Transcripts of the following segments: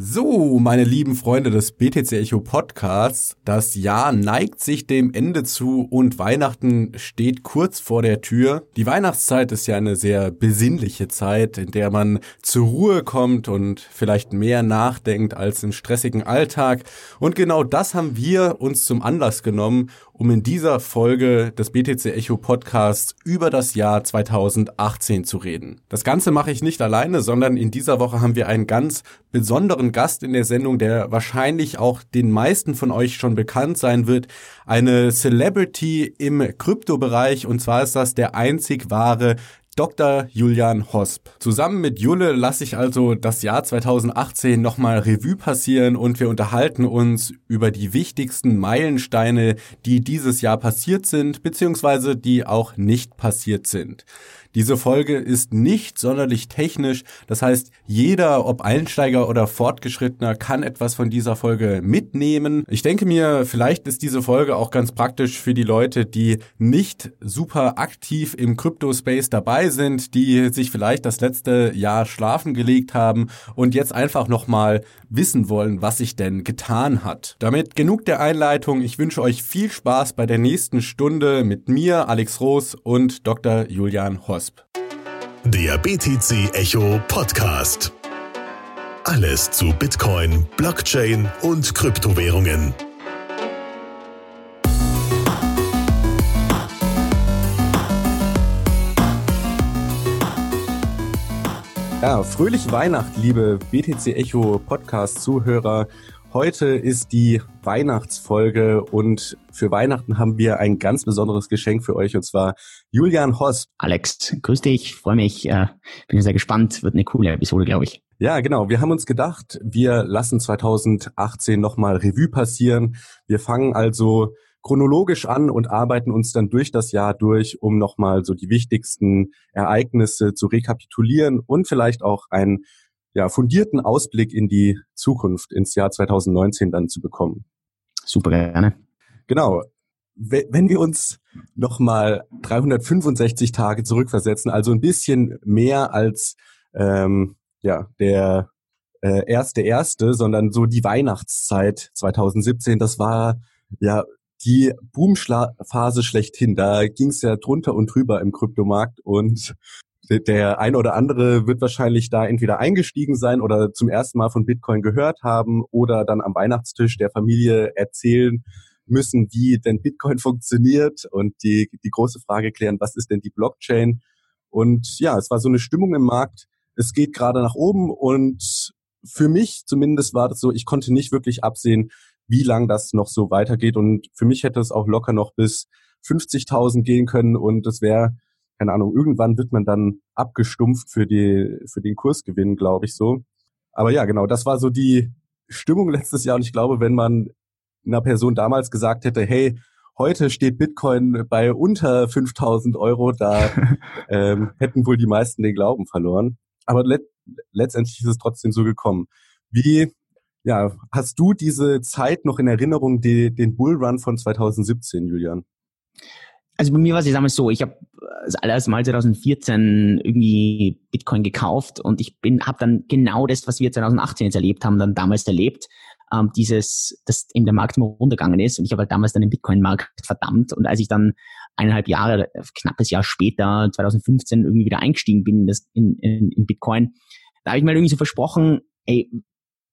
So, meine lieben Freunde des BTC Echo Podcasts, das Jahr neigt sich dem Ende zu und Weihnachten steht kurz vor der Tür. Die Weihnachtszeit ist ja eine sehr besinnliche Zeit, in der man zur Ruhe kommt und vielleicht mehr nachdenkt als im stressigen Alltag. Und genau das haben wir uns zum Anlass genommen, um in dieser Folge des BTC Echo Podcasts über das Jahr 2018 zu reden. Das Ganze mache ich nicht alleine, sondern in dieser Woche haben wir einen ganz besonderen Gast in der Sendung, der wahrscheinlich auch den meisten von euch schon bekannt sein wird. Eine Celebrity im Kryptobereich und zwar ist das der einzig wahre Dr. Julian Hosp. Zusammen mit Jule lasse ich also das Jahr 2018 nochmal Revue passieren und wir unterhalten uns über die wichtigsten Meilensteine, die dieses Jahr passiert sind, beziehungsweise die auch nicht passiert sind. Diese Folge ist nicht sonderlich technisch. Das heißt, jeder, ob Einsteiger oder Fortgeschrittener, kann etwas von dieser Folge mitnehmen. Ich denke mir, vielleicht ist diese Folge auch ganz praktisch für die Leute, die nicht super aktiv im Crypto-Space dabei sind, die sich vielleicht das letzte Jahr schlafen gelegt haben und jetzt einfach nochmal wissen wollen, was sich denn getan hat. Damit genug der Einleitung. Ich wünsche euch viel Spaß bei der nächsten Stunde mit mir, Alex Roos und Dr. Julian Horst. Wasp. Der BTC Echo Podcast. Alles zu Bitcoin, Blockchain und Kryptowährungen. Ja, fröhliche Weihnacht, liebe BTC Echo Podcast Zuhörer Heute ist die Weihnachtsfolge und für Weihnachten haben wir ein ganz besonderes Geschenk für euch und zwar Julian Hoss. Alex, grüß dich, freue mich, äh, bin sehr gespannt, wird eine coole Episode, glaube ich. Ja, genau. Wir haben uns gedacht, wir lassen 2018 nochmal Revue passieren. Wir fangen also chronologisch an und arbeiten uns dann durch das Jahr durch, um nochmal so die wichtigsten Ereignisse zu rekapitulieren und vielleicht auch ein ja, fundierten Ausblick in die Zukunft, ins Jahr 2019 dann zu bekommen. Super gerne. Genau. Wenn wir uns nochmal 365 Tage zurückversetzen, also ein bisschen mehr als ähm, ja, der äh, erste erste, sondern so die Weihnachtszeit 2017, das war ja die Boomphase schlechthin. Da ging es ja drunter und drüber im Kryptomarkt und der ein oder andere wird wahrscheinlich da entweder eingestiegen sein oder zum ersten Mal von Bitcoin gehört haben oder dann am Weihnachtstisch der Familie erzählen müssen, wie denn Bitcoin funktioniert und die, die große Frage klären, was ist denn die Blockchain? Und ja, es war so eine Stimmung im Markt. Es geht gerade nach oben und für mich zumindest war das so, ich konnte nicht wirklich absehen, wie lang das noch so weitergeht. Und für mich hätte es auch locker noch bis 50.000 gehen können und es wäre keine Ahnung, irgendwann wird man dann abgestumpft für die, für den Kursgewinn, glaube ich so. Aber ja, genau, das war so die Stimmung letztes Jahr und ich glaube, wenn man einer Person damals gesagt hätte, hey, heute steht Bitcoin bei unter 5000 Euro, da ähm, hätten wohl die meisten den Glauben verloren. Aber let letztendlich ist es trotzdem so gekommen. Wie, ja, hast du diese Zeit noch in Erinnerung, die, den Bullrun von 2017, Julian? Also bei mir war es damals so, ich habe das allererste Mal 2014 irgendwie Bitcoin gekauft und ich bin habe dann genau das, was wir 2018 jetzt erlebt haben, dann damals erlebt, ähm, dieses, dass eben der Markt immer runtergegangen ist und ich habe halt damals dann den Bitcoin-Markt verdammt und als ich dann eineinhalb Jahre, knappes Jahr später, 2015 irgendwie wieder eingestiegen bin in, das, in, in, in Bitcoin, da habe ich mir irgendwie so versprochen, ey,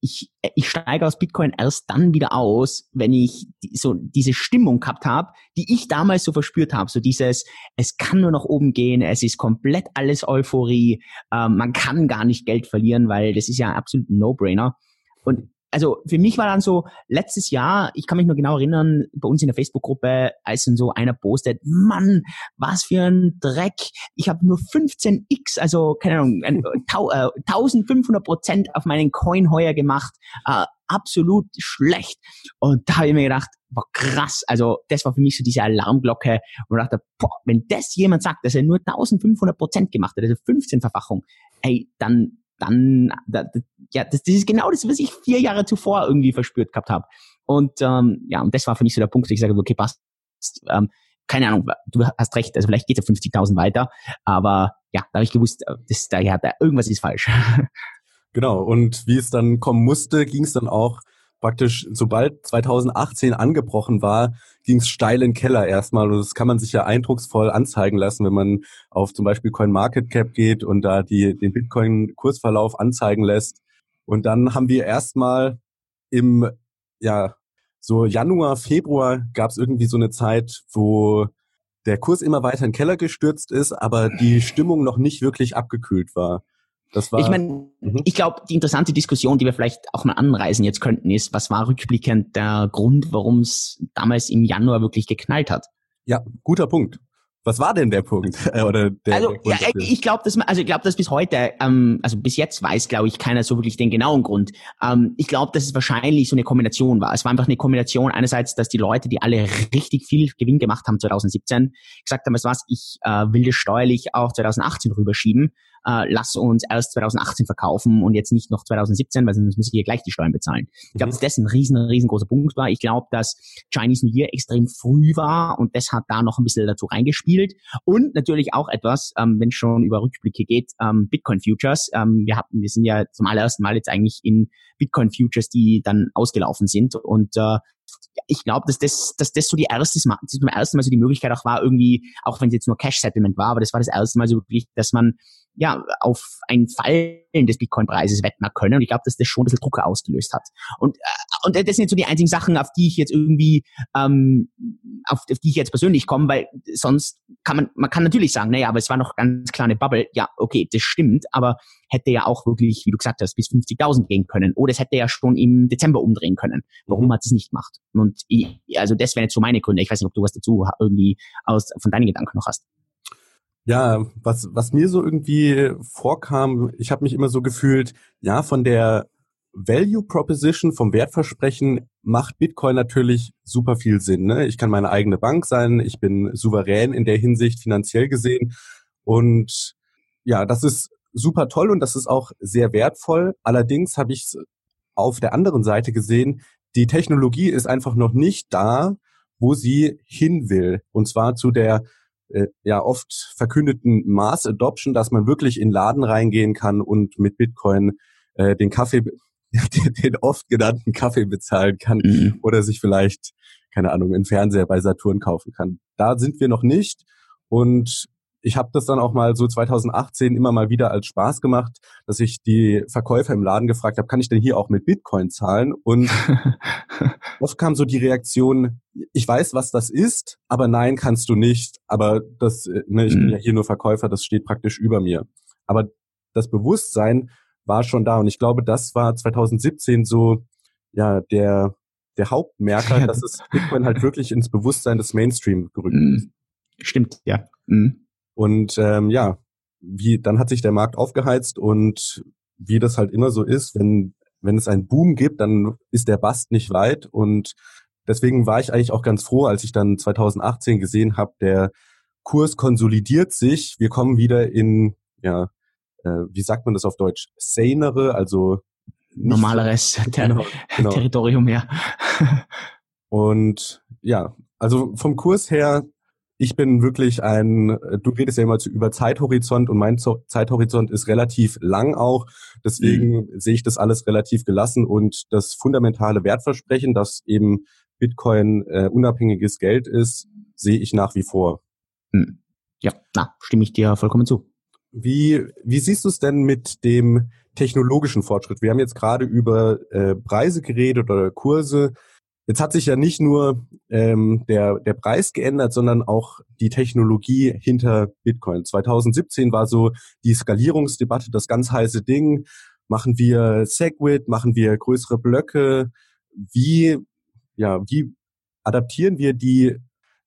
ich, ich steige aus Bitcoin erst dann wieder aus, wenn ich so diese Stimmung gehabt habe, die ich damals so verspürt habe. So dieses, es kann nur nach oben gehen, es ist komplett alles Euphorie, ähm, man kann gar nicht Geld verlieren, weil das ist ja absolut ein No-Brainer. Und also für mich war dann so, letztes Jahr, ich kann mich nur genau erinnern, bei uns in der Facebook-Gruppe, als dann so einer postet, Mann, was für ein Dreck, ich habe nur 15x, also keine Ahnung, 1500 Prozent auf meinen Coin heuer gemacht, äh, absolut schlecht. Und da habe ich mir gedacht, boah, krass, also das war für mich so diese Alarmglocke und dachte, boah, wenn das jemand sagt, dass er nur 1500 Prozent gemacht hat, also 15-Verfachung, ey, dann dann, da, ja, das, das ist genau das, was ich vier Jahre zuvor irgendwie verspürt gehabt habe. Und ähm, ja, und das war für mich so der Punkt, wo ich sage, okay, passt. Ähm, keine Ahnung, du hast recht, also vielleicht geht es auf 50.000 weiter, aber ja, da habe ich gewusst, das, da, ja, da, irgendwas ist falsch. Genau, und wie es dann kommen musste, ging es dann auch praktisch, sobald 2018 angebrochen war, ging es steil in den Keller erstmal. Und das kann man sich ja eindrucksvoll anzeigen lassen, wenn man auf zum Beispiel CoinMarketCap geht und da die, den Bitcoin-Kursverlauf anzeigen lässt. Und dann haben wir erstmal im, ja, so Januar, Februar gab es irgendwie so eine Zeit, wo der Kurs immer weiter in den Keller gestürzt ist, aber die Stimmung noch nicht wirklich abgekühlt war. War, ich meine, mhm. ich glaube, die interessante Diskussion, die wir vielleicht auch mal anreisen jetzt könnten, ist, was war rückblickend der Grund, warum es damals im Januar wirklich geknallt hat? Ja, guter Punkt. Was war denn der Punkt? Oder der, also der ja, ich glaube, dass man, also ich glaube, dass bis heute, ähm, also bis jetzt weiß, glaube ich, keiner so wirklich den genauen Grund. Ähm, ich glaube, dass es wahrscheinlich so eine Kombination war. Es war einfach eine Kombination einerseits, dass die Leute, die alle richtig viel Gewinn gemacht haben 2017, gesagt haben, was, ich äh, will das steuerlich auch 2018 rüberschieben äh, lass uns erst 2018 verkaufen und jetzt nicht noch 2017, weil sonst muss ich hier gleich die Steuern bezahlen. Ich glaube, mhm. dass das ein riesen, riesengroßer Punkt war. Ich glaube, dass Chinese New Year extrem früh war und das hat da noch ein bisschen dazu reingespielt. Und natürlich auch etwas, ähm, wenn es schon über Rückblicke geht, ähm, Bitcoin Futures. Ähm, wir hatten, wir sind ja zum allerersten Mal jetzt eigentlich in Bitcoin Futures, die dann ausgelaufen sind und äh, ich glaube, dass das, dass das so die erste zum ersten Mal so die Möglichkeit auch war, irgendwie, auch wenn es jetzt nur Cash Settlement war, aber das war das erste Mal so wirklich, dass man ja, auf ein Fallen des Bitcoin-Preises wetten können. Und ich glaube, dass das schon ein bisschen Druck ausgelöst hat. Und, äh, und das sind so die einzigen Sachen, auf die ich jetzt irgendwie, ähm, auf, auf die ich jetzt persönlich komme, weil sonst kann man, man kann natürlich sagen, naja, aber es war noch ganz kleine Bubble. Ja, okay, das stimmt, aber hätte ja auch wirklich, wie du gesagt hast, bis 50.000 gehen können. Oder es hätte ja schon im Dezember umdrehen können. Warum hat es nicht gemacht? Und ich, also das wären jetzt so meine Gründe. Ich weiß nicht, ob du was dazu irgendwie aus, von deinen Gedanken noch hast. Ja, was, was mir so irgendwie vorkam, ich habe mich immer so gefühlt, ja, von der Value Proposition, vom Wertversprechen macht Bitcoin natürlich super viel Sinn. Ne? Ich kann meine eigene Bank sein, ich bin souverän in der Hinsicht finanziell gesehen. Und ja, das ist super toll und das ist auch sehr wertvoll. Allerdings habe ich auf der anderen Seite gesehen, die Technologie ist einfach noch nicht da, wo sie hin will. Und zwar zu der äh, ja oft verkündeten Mass Adoption, dass man wirklich in Laden reingehen kann und mit Bitcoin äh, den Kaffee, den oft genannten Kaffee bezahlen kann mhm. oder sich vielleicht, keine Ahnung, einen Fernseher bei Saturn kaufen kann. Da sind wir noch nicht. Und ich habe das dann auch mal so 2018 immer mal wieder als Spaß gemacht, dass ich die Verkäufer im Laden gefragt habe, kann ich denn hier auch mit Bitcoin zahlen? Und oft kam so die Reaktion, ich weiß, was das ist, aber nein, kannst du nicht. Aber das, äh, ne, ich mhm. bin ja hier nur Verkäufer, das steht praktisch über mir. Aber das Bewusstsein war schon da und ich glaube, das war 2017 so ja der der Hauptmerker, dass es Bitcoin halt wirklich ins Bewusstsein des Mainstream gerückt mhm. ist. Stimmt, ja. Mhm. Und ähm, ja, wie dann hat sich der Markt aufgeheizt und wie das halt immer so ist, wenn wenn es einen Boom gibt, dann ist der Bast nicht weit und deswegen war ich eigentlich auch ganz froh, als ich dann 2018 gesehen habe, der Kurs konsolidiert sich, wir kommen wieder in ja, äh, wie sagt man das auf Deutsch, sanere, also normaleres Ter genau, genau. Territorium, ja. und ja, also vom Kurs her ich bin wirklich ein, du redest ja immer über Zeithorizont und mein Zeithorizont ist relativ lang auch. Deswegen mhm. sehe ich das alles relativ gelassen und das fundamentale Wertversprechen, dass eben Bitcoin äh, unabhängiges Geld ist, sehe ich nach wie vor. Mhm. Ja, na, stimme ich dir vollkommen zu. Wie, wie siehst du es denn mit dem technologischen Fortschritt? Wir haben jetzt gerade über äh, Preise geredet oder Kurse. Jetzt hat sich ja nicht nur ähm, der, der Preis geändert, sondern auch die Technologie hinter Bitcoin. 2017 war so die Skalierungsdebatte das ganz heiße Ding. Machen wir Segwit, machen wir größere Blöcke? Wie, ja, wie adaptieren wir die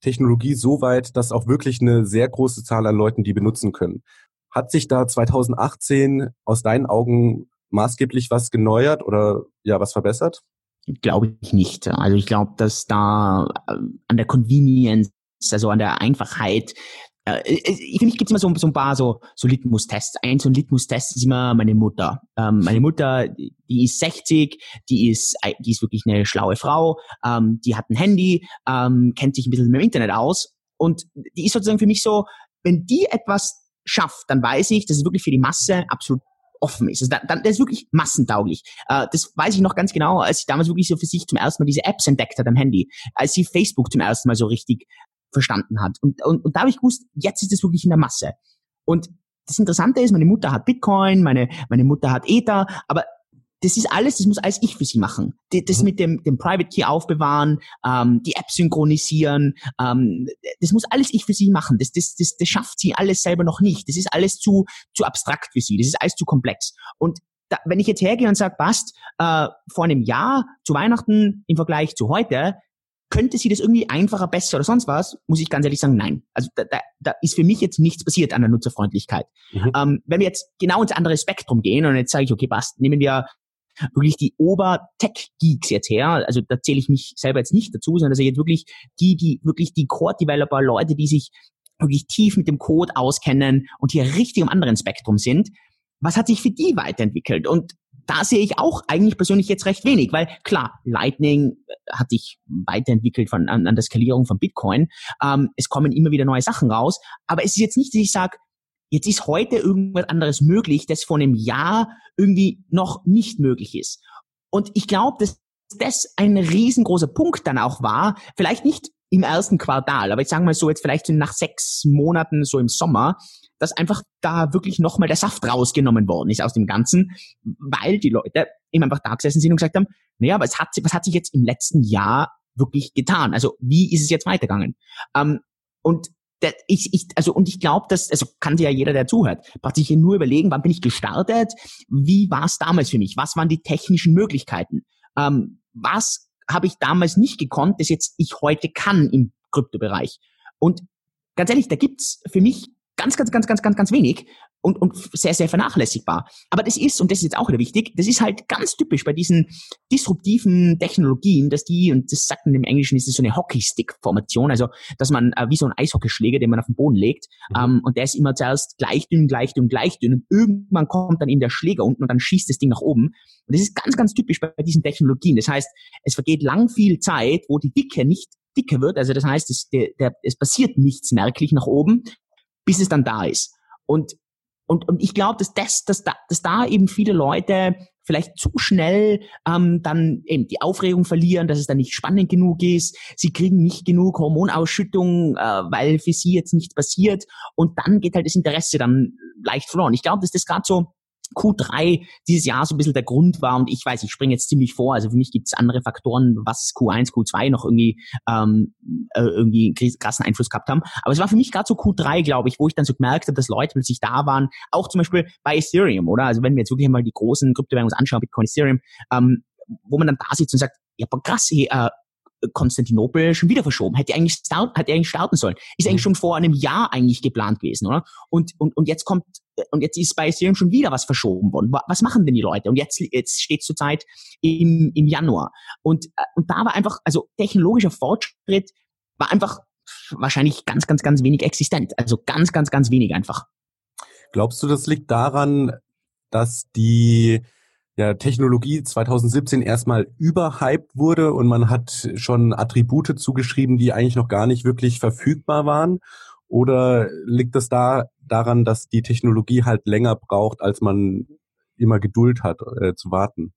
Technologie so weit, dass auch wirklich eine sehr große Zahl an Leuten die benutzen können? Hat sich da 2018 aus deinen Augen maßgeblich was geneuert oder ja was verbessert? Glaube ich nicht. Also ich glaube, dass da äh, an der Convenience, also an der Einfachheit, äh, äh für mich gibt es immer so, so, ein paar so, so Litmus-Tests. Ein so ein Litmus-Test ist immer meine Mutter. Ähm, meine Mutter, die ist 60, die ist, die ist wirklich eine schlaue Frau, ähm, die hat ein Handy, ähm, kennt sich ein bisschen mit dem Internet aus und die ist sozusagen für mich so, wenn die etwas schafft, dann weiß ich, das ist wirklich für die Masse absolut offen ist. Also da, da, das ist wirklich massentauglich. Äh, das weiß ich noch ganz genau, als ich damals wirklich so für sich zum ersten Mal diese Apps entdeckt hat am Handy, als sie Facebook zum ersten Mal so richtig verstanden hat. Und, und, und da habe ich gewusst, jetzt ist es wirklich in der Masse. Und das Interessante ist, meine Mutter hat Bitcoin, meine, meine Mutter hat Ether, aber das ist alles, das muss alles ich für sie machen. Das mhm. mit dem, dem Private Key aufbewahren, ähm, die App synchronisieren, ähm, das muss alles ich für sie machen. Das, das, das, das schafft sie alles selber noch nicht. Das ist alles zu, zu abstrakt für sie. Das ist alles zu komplex. Und da, wenn ich jetzt hergehe und sage, passt, äh, vor einem Jahr zu Weihnachten im Vergleich zu heute, könnte sie das irgendwie einfacher, besser oder sonst was, muss ich ganz ehrlich sagen, nein. Also da, da, da ist für mich jetzt nichts passiert an der Nutzerfreundlichkeit. Mhm. Ähm, wenn wir jetzt genau ins andere Spektrum gehen und jetzt sage ich, okay, passt, nehmen wir wirklich die Ober-Tech-Geeks jetzt her. Also da zähle ich mich selber jetzt nicht dazu, sondern also jetzt wirklich die, die wirklich die Core-Developer, Leute, die sich wirklich tief mit dem Code auskennen und hier richtig im anderen Spektrum sind. Was hat sich für die weiterentwickelt? Und da sehe ich auch eigentlich persönlich jetzt recht wenig, weil klar, Lightning äh, hat sich weiterentwickelt von, an, an der Skalierung von Bitcoin. Ähm, es kommen immer wieder neue Sachen raus, aber es ist jetzt nicht, dass ich sage, Jetzt ist heute irgendwas anderes möglich, das vor einem Jahr irgendwie noch nicht möglich ist. Und ich glaube, dass das ein riesengroßer Punkt dann auch war, vielleicht nicht im ersten Quartal, aber ich sage mal so jetzt vielleicht nach sechs Monaten so im Sommer, dass einfach da wirklich nochmal der Saft rausgenommen worden ist aus dem Ganzen, weil die Leute eben einfach da gesessen sind und gesagt haben, naja, was hat, was hat sich jetzt im letzten Jahr wirklich getan? Also wie ist es jetzt weitergegangen? Ähm, und ich, ich, also, und ich glaube, dass, also kann sich ja jeder, der zuhört, praktisch nur überlegen, wann bin ich gestartet, wie war es damals für mich, was waren die technischen Möglichkeiten, ähm, was habe ich damals nicht gekonnt, das jetzt ich heute kann im Kryptobereich. Und ganz ehrlich, da gibt's für mich ganz, ganz, ganz, ganz, ganz, ganz wenig und, und sehr, sehr vernachlässigbar. Aber das ist, und das ist jetzt auch wieder wichtig, das ist halt ganz typisch bei diesen disruptiven Technologien, dass die, und das sagt man im Englischen, ist es so eine Hockeystick-Formation, also dass man äh, wie so ein Eishockeyschläger, den man auf den Boden legt, mhm. ähm, und der ist immer zuerst gleich dünn, gleich dünn, gleich dünn, und irgendwann kommt dann eben der Schläger unten und dann schießt das Ding nach oben. Und das ist ganz, ganz typisch bei diesen Technologien. Das heißt, es vergeht lang viel Zeit, wo die Dicke nicht dicker wird, also das heißt, es, der, der, es passiert nichts merklich nach oben, bis es dann da ist. Und und, und ich glaube, dass, das, dass, da, dass da eben viele Leute vielleicht zu schnell ähm, dann eben die Aufregung verlieren, dass es dann nicht spannend genug ist. Sie kriegen nicht genug Hormonausschüttung, äh, weil für sie jetzt nichts passiert. Und dann geht halt das Interesse dann leicht verloren. Ich glaube, dass das gerade so Q3 dieses Jahr so ein bisschen der Grund war und ich weiß, ich springe jetzt ziemlich vor, also für mich gibt es andere Faktoren, was Q1, Q2 noch irgendwie ähm, äh, irgendwie krassen Einfluss gehabt haben, aber es war für mich gerade so Q3, glaube ich, wo ich dann so gemerkt habe, dass Leute plötzlich da waren, auch zum Beispiel bei Ethereum, oder? Also wenn wir jetzt wirklich mal die großen Kryptowährungen anschauen, Bitcoin, Ethereum, ähm, wo man dann da sitzt und sagt, ja, krass, hey, äh, Konstantinopel schon wieder verschoben. Hätte eigentlich, start, hätte eigentlich starten sollen. Ist eigentlich mhm. schon vor einem Jahr eigentlich geplant gewesen, oder? Und, und, und jetzt kommt, und jetzt ist bei Ethereum schon wieder was verschoben worden. Was machen denn die Leute? Und jetzt, jetzt steht zurzeit im, im Januar. Und, äh, und da war einfach, also technologischer Fortschritt war einfach wahrscheinlich ganz, ganz, ganz wenig existent. Also ganz, ganz, ganz wenig einfach. Glaubst du, das liegt daran, dass die ja, Technologie 2017 erstmal überhyped wurde und man hat schon Attribute zugeschrieben, die eigentlich noch gar nicht wirklich verfügbar waren? Oder liegt das da daran, dass die Technologie halt länger braucht, als man immer Geduld hat äh, zu warten?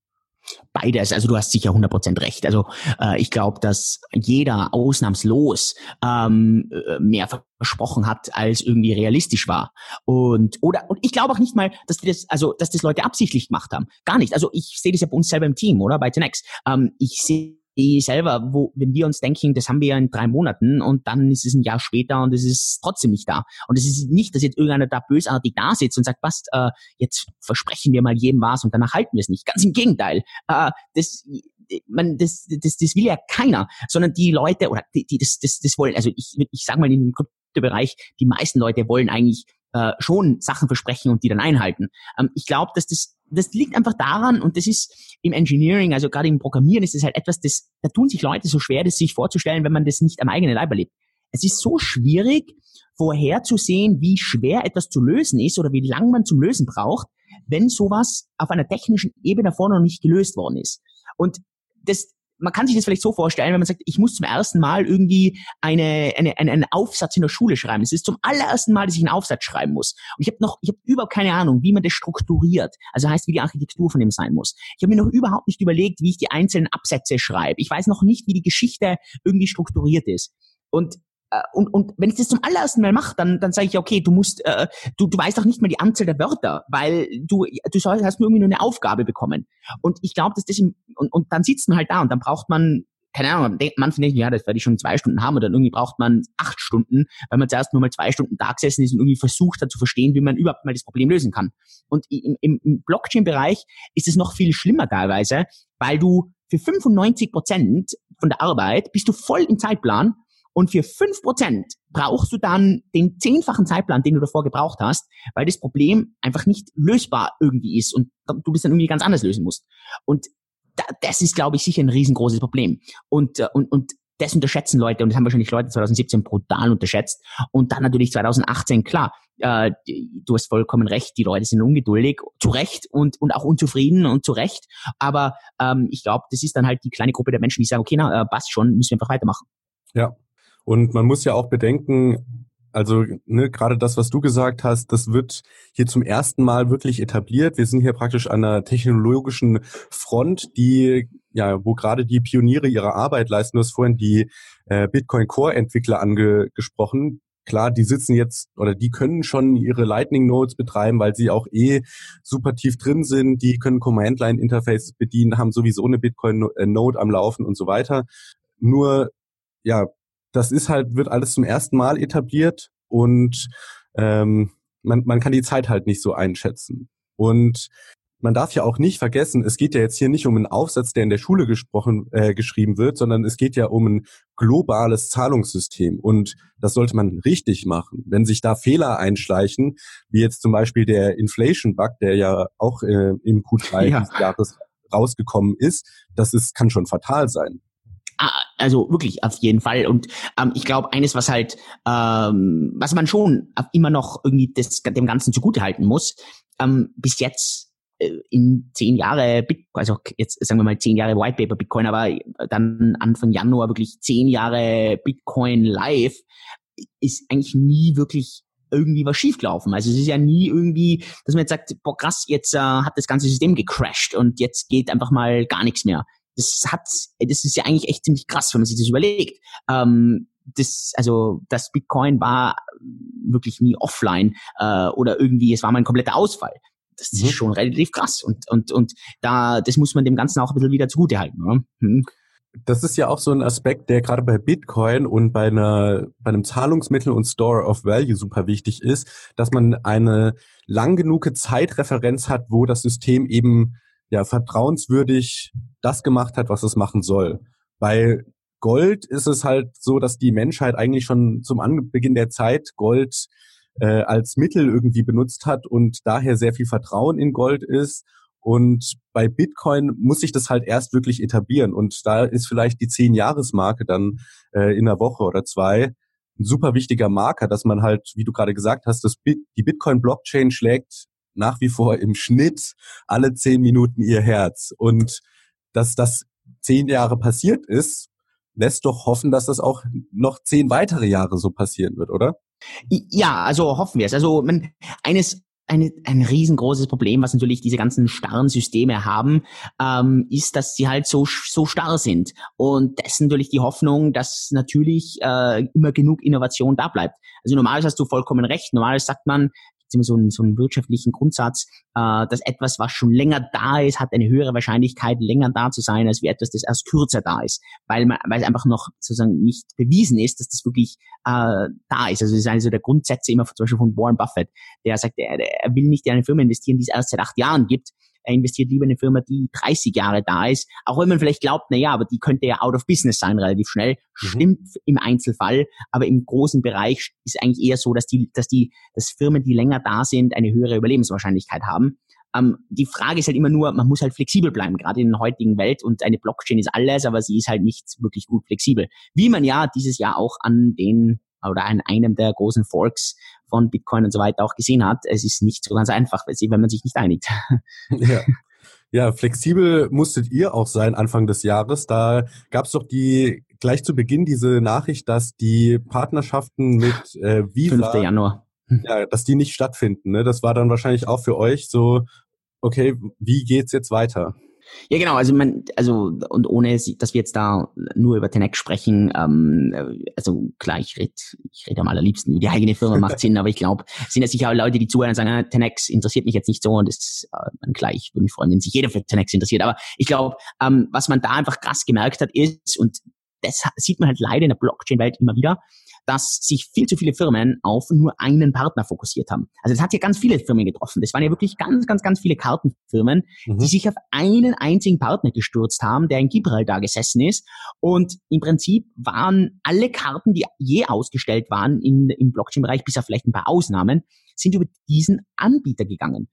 Beides, also du hast sicher 100% recht. Also äh, ich glaube, dass jeder ausnahmslos ähm, äh, mehr versprochen hat, als irgendwie realistisch war. Und oder und ich glaube auch nicht mal, dass die das, also dass das Leute absichtlich gemacht haben. Gar nicht. Also ich sehe das ja bei uns selber im Team, oder? Bei Tenex. Ähm, ich sehe eh selber, wo, wenn wir uns denken, das haben wir ja in drei Monaten und dann ist es ein Jahr später und es ist trotzdem nicht da. Und es ist nicht, dass jetzt irgendeiner da bösartig da sitzt und sagt, passt, äh, jetzt versprechen wir mal jedem was und danach halten wir es nicht. Ganz im Gegenteil. Äh, das, man, das, das, das will ja keiner, sondern die Leute, oder die, die das, das, das wollen, also ich, ich sage mal in dem Kryptobereich, die meisten Leute wollen eigentlich äh, schon Sachen versprechen und die dann einhalten. Ähm, ich glaube, dass das das liegt einfach daran, und das ist im Engineering, also gerade im Programmieren, ist es halt etwas, das, da tun sich Leute so schwer, das sich vorzustellen, wenn man das nicht am eigenen Leib erlebt. Es ist so schwierig, vorherzusehen, wie schwer etwas zu lösen ist oder wie lang man zum Lösen braucht, wenn sowas auf einer technischen Ebene davor noch nicht gelöst worden ist. Und das, man kann sich das vielleicht so vorstellen, wenn man sagt, ich muss zum ersten Mal irgendwie eine, eine, eine, einen Aufsatz in der Schule schreiben. Es ist zum allerersten Mal, dass ich einen Aufsatz schreiben muss. Und ich habe noch, ich habe überhaupt keine Ahnung, wie man das strukturiert. Also heißt, wie die Architektur von dem sein muss. Ich habe mir noch überhaupt nicht überlegt, wie ich die einzelnen Absätze schreibe. Ich weiß noch nicht, wie die Geschichte irgendwie strukturiert ist. Und und, und wenn ich das zum allerersten Mal mache, dann, dann sage ich, okay, du musst, äh, du, du weißt auch nicht mehr die Anzahl der Wörter, weil du, du hast nur irgendwie nur eine Aufgabe bekommen. Und ich glaube, dass das im, und, und dann sitzt man halt da und dann braucht man, keine Ahnung, man denkt, ja, das werde ich schon zwei Stunden haben und dann irgendwie braucht man acht Stunden, weil man zuerst nur mal zwei Stunden da gesessen ist und irgendwie versucht hat zu verstehen, wie man überhaupt mal das Problem lösen kann. Und im, im Blockchain-Bereich ist es noch viel schlimmer teilweise, weil du für 95 Prozent von der Arbeit bist du voll im Zeitplan und für fünf Prozent brauchst du dann den zehnfachen Zeitplan, den du davor gebraucht hast, weil das Problem einfach nicht lösbar irgendwie ist und du das dann irgendwie ganz anders lösen musst. Und das ist, glaube ich, sicher ein riesengroßes Problem. Und, äh, und, und das unterschätzen Leute und das haben wahrscheinlich Leute 2017 brutal unterschätzt. Und dann natürlich 2018, klar, äh, du hast vollkommen recht, die Leute sind ungeduldig, zu Recht und, und auch unzufrieden und zu Recht. Aber ähm, ich glaube, das ist dann halt die kleine Gruppe der Menschen, die sagen, okay, na, äh, passt schon, müssen wir einfach weitermachen. Ja, und man muss ja auch bedenken, also ne, gerade das, was du gesagt hast, das wird hier zum ersten Mal wirklich etabliert. Wir sind hier praktisch an einer technologischen Front, die ja, wo gerade die Pioniere ihre Arbeit leisten. Du hast vorhin die äh, Bitcoin Core Entwickler angesprochen. Klar, die sitzen jetzt oder die können schon ihre Lightning Nodes betreiben, weil sie auch eh super tief drin sind. Die können Command Line Interfaces bedienen, haben sowieso eine Bitcoin äh, Node am Laufen und so weiter. Nur ja, das ist halt, wird alles zum ersten Mal etabliert und ähm, man, man kann die Zeit halt nicht so einschätzen. Und man darf ja auch nicht vergessen, es geht ja jetzt hier nicht um einen Aufsatz, der in der Schule gesprochen, äh, geschrieben wird, sondern es geht ja um ein globales Zahlungssystem. Und das sollte man richtig machen. Wenn sich da Fehler einschleichen, wie jetzt zum Beispiel der Inflation-Bug, der ja auch äh, im Q3 ja. des Jahres rausgekommen ist, das ist, kann schon fatal sein. Ah, also wirklich auf jeden Fall. Und ähm, ich glaube, eines, was halt, ähm, was man schon immer noch irgendwie das, dem Ganzen zugutehalten muss, ähm, bis jetzt äh, in zehn Jahre Bitcoin, also jetzt sagen wir mal zehn Jahre White Paper Bitcoin, aber dann Anfang Januar wirklich zehn Jahre Bitcoin live, ist eigentlich nie wirklich irgendwie was schiefgelaufen. Also es ist ja nie irgendwie, dass man jetzt sagt, boah krass, jetzt äh, hat das ganze System gecrashed und jetzt geht einfach mal gar nichts mehr das hat, das ist ja eigentlich echt ziemlich krass, wenn man sich das überlegt. Ähm, das, also das Bitcoin war wirklich nie offline äh, oder irgendwie, es war mal ein kompletter Ausfall. Das ist mhm. schon relativ krass und und und da, das muss man dem Ganzen auch ein bisschen wieder zugutehalten. Oder? Mhm. Das ist ja auch so ein Aspekt, der gerade bei Bitcoin und bei einer bei einem Zahlungsmittel und Store of Value super wichtig ist, dass man eine lang genug Zeitreferenz hat, wo das System eben ja vertrauenswürdig das gemacht hat, was es machen soll. Bei Gold ist es halt so, dass die Menschheit eigentlich schon zum Anbeginn der Zeit Gold äh, als Mittel irgendwie benutzt hat und daher sehr viel Vertrauen in Gold ist. Und bei Bitcoin muss sich das halt erst wirklich etablieren. Und da ist vielleicht die Zehn-Jahres-Marke dann äh, in einer Woche oder zwei ein super wichtiger Marker, dass man halt, wie du gerade gesagt hast, das Bit die Bitcoin-Blockchain schlägt nach wie vor im Schnitt alle zehn Minuten ihr Herz. Und dass das zehn Jahre passiert ist, lässt doch hoffen, dass das auch noch zehn weitere Jahre so passieren wird, oder? Ja, also hoffen wir es. Also man, eines eine, ein riesengroßes Problem, was natürlich diese ganzen starren Systeme haben, ähm, ist, dass sie halt so, so starr sind. Und das ist natürlich die Hoffnung, dass natürlich äh, immer genug Innovation da bleibt. Also normalerweise hast du vollkommen recht. Normalerweise sagt man, so einen, so einen wirtschaftlichen Grundsatz, äh, dass etwas, was schon länger da ist, hat eine höhere Wahrscheinlichkeit, länger da zu sein, als wie etwas, das erst kürzer da ist, weil man, weil es einfach noch sozusagen nicht bewiesen ist, dass das wirklich äh, da ist. Also das ist also der Grundsätze immer zum Beispiel von Warren Buffett, der sagt, er, er will nicht in eine Firma investieren, die es erst seit acht Jahren gibt, er investiert lieber in eine Firma, die 30 Jahre da ist, auch wenn man vielleicht glaubt, na ja, aber die könnte ja out of business sein relativ schnell. Mhm. Stimmt im Einzelfall, aber im großen Bereich ist eigentlich eher so, dass die, dass die, dass Firmen, die länger da sind, eine höhere Überlebenswahrscheinlichkeit haben. Ähm, die Frage ist halt immer nur, man muss halt flexibel bleiben, gerade in der heutigen Welt. Und eine Blockchain ist alles, aber sie ist halt nicht wirklich gut flexibel. Wie man ja dieses Jahr auch an den oder an einem der großen Forks von Bitcoin und so weiter auch gesehen hat, es ist nicht so ganz einfach, wenn man sich nicht einigt. Ja. Ja, flexibel musstet ihr auch sein Anfang des Jahres. Da gab es doch die gleich zu Beginn diese Nachricht, dass die Partnerschaften mit äh, Visa, 5. Januar. ja, dass die nicht stattfinden. Ne? Das war dann wahrscheinlich auch für euch so, okay, wie geht's jetzt weiter? Ja, genau. Also man, also und ohne, dass wir jetzt da nur über Tenex sprechen, ähm, also klar, ich rede, ich rede am allerliebsten über die eigene Firma, macht Sinn, aber ich glaube, sind ja sicher auch Leute, die zuhören und sagen, ah, Tenex interessiert mich jetzt nicht so und das äh, klar, ich würde mich freuen, wenn sich jeder für Tenex interessiert. Aber ich glaube, ähm, was man da einfach krass gemerkt hat, ist und das sieht man halt leider in der Blockchain-Welt immer wieder, dass sich viel zu viele Firmen auf nur einen Partner fokussiert haben. Also das hat ja ganz viele Firmen getroffen. Das waren ja wirklich ganz, ganz, ganz viele Kartenfirmen, mhm. die sich auf einen einzigen Partner gestürzt haben, der in Gibraltar gesessen ist. Und im Prinzip waren alle Karten, die je ausgestellt waren in, im Blockchain-Bereich, bis auf vielleicht ein paar Ausnahmen, sind über diesen Anbieter gegangen.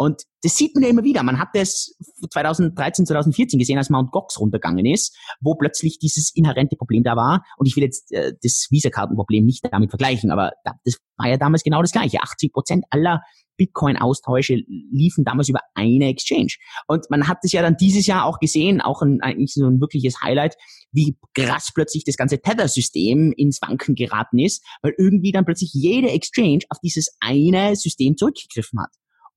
Und das sieht man ja immer wieder. Man hat das 2013, 2014 gesehen, als Mount Gox runtergegangen ist, wo plötzlich dieses inhärente Problem da war. Und ich will jetzt äh, das Visa-Kartenproblem nicht damit vergleichen, aber das war ja damals genau das Gleiche. 80 Prozent aller Bitcoin-Austausche liefen damals über eine Exchange. Und man hat es ja dann dieses Jahr auch gesehen, auch ein, eigentlich so ein wirkliches Highlight, wie krass plötzlich das ganze Tether-System ins Wanken geraten ist, weil irgendwie dann plötzlich jede Exchange auf dieses eine System zurückgegriffen hat.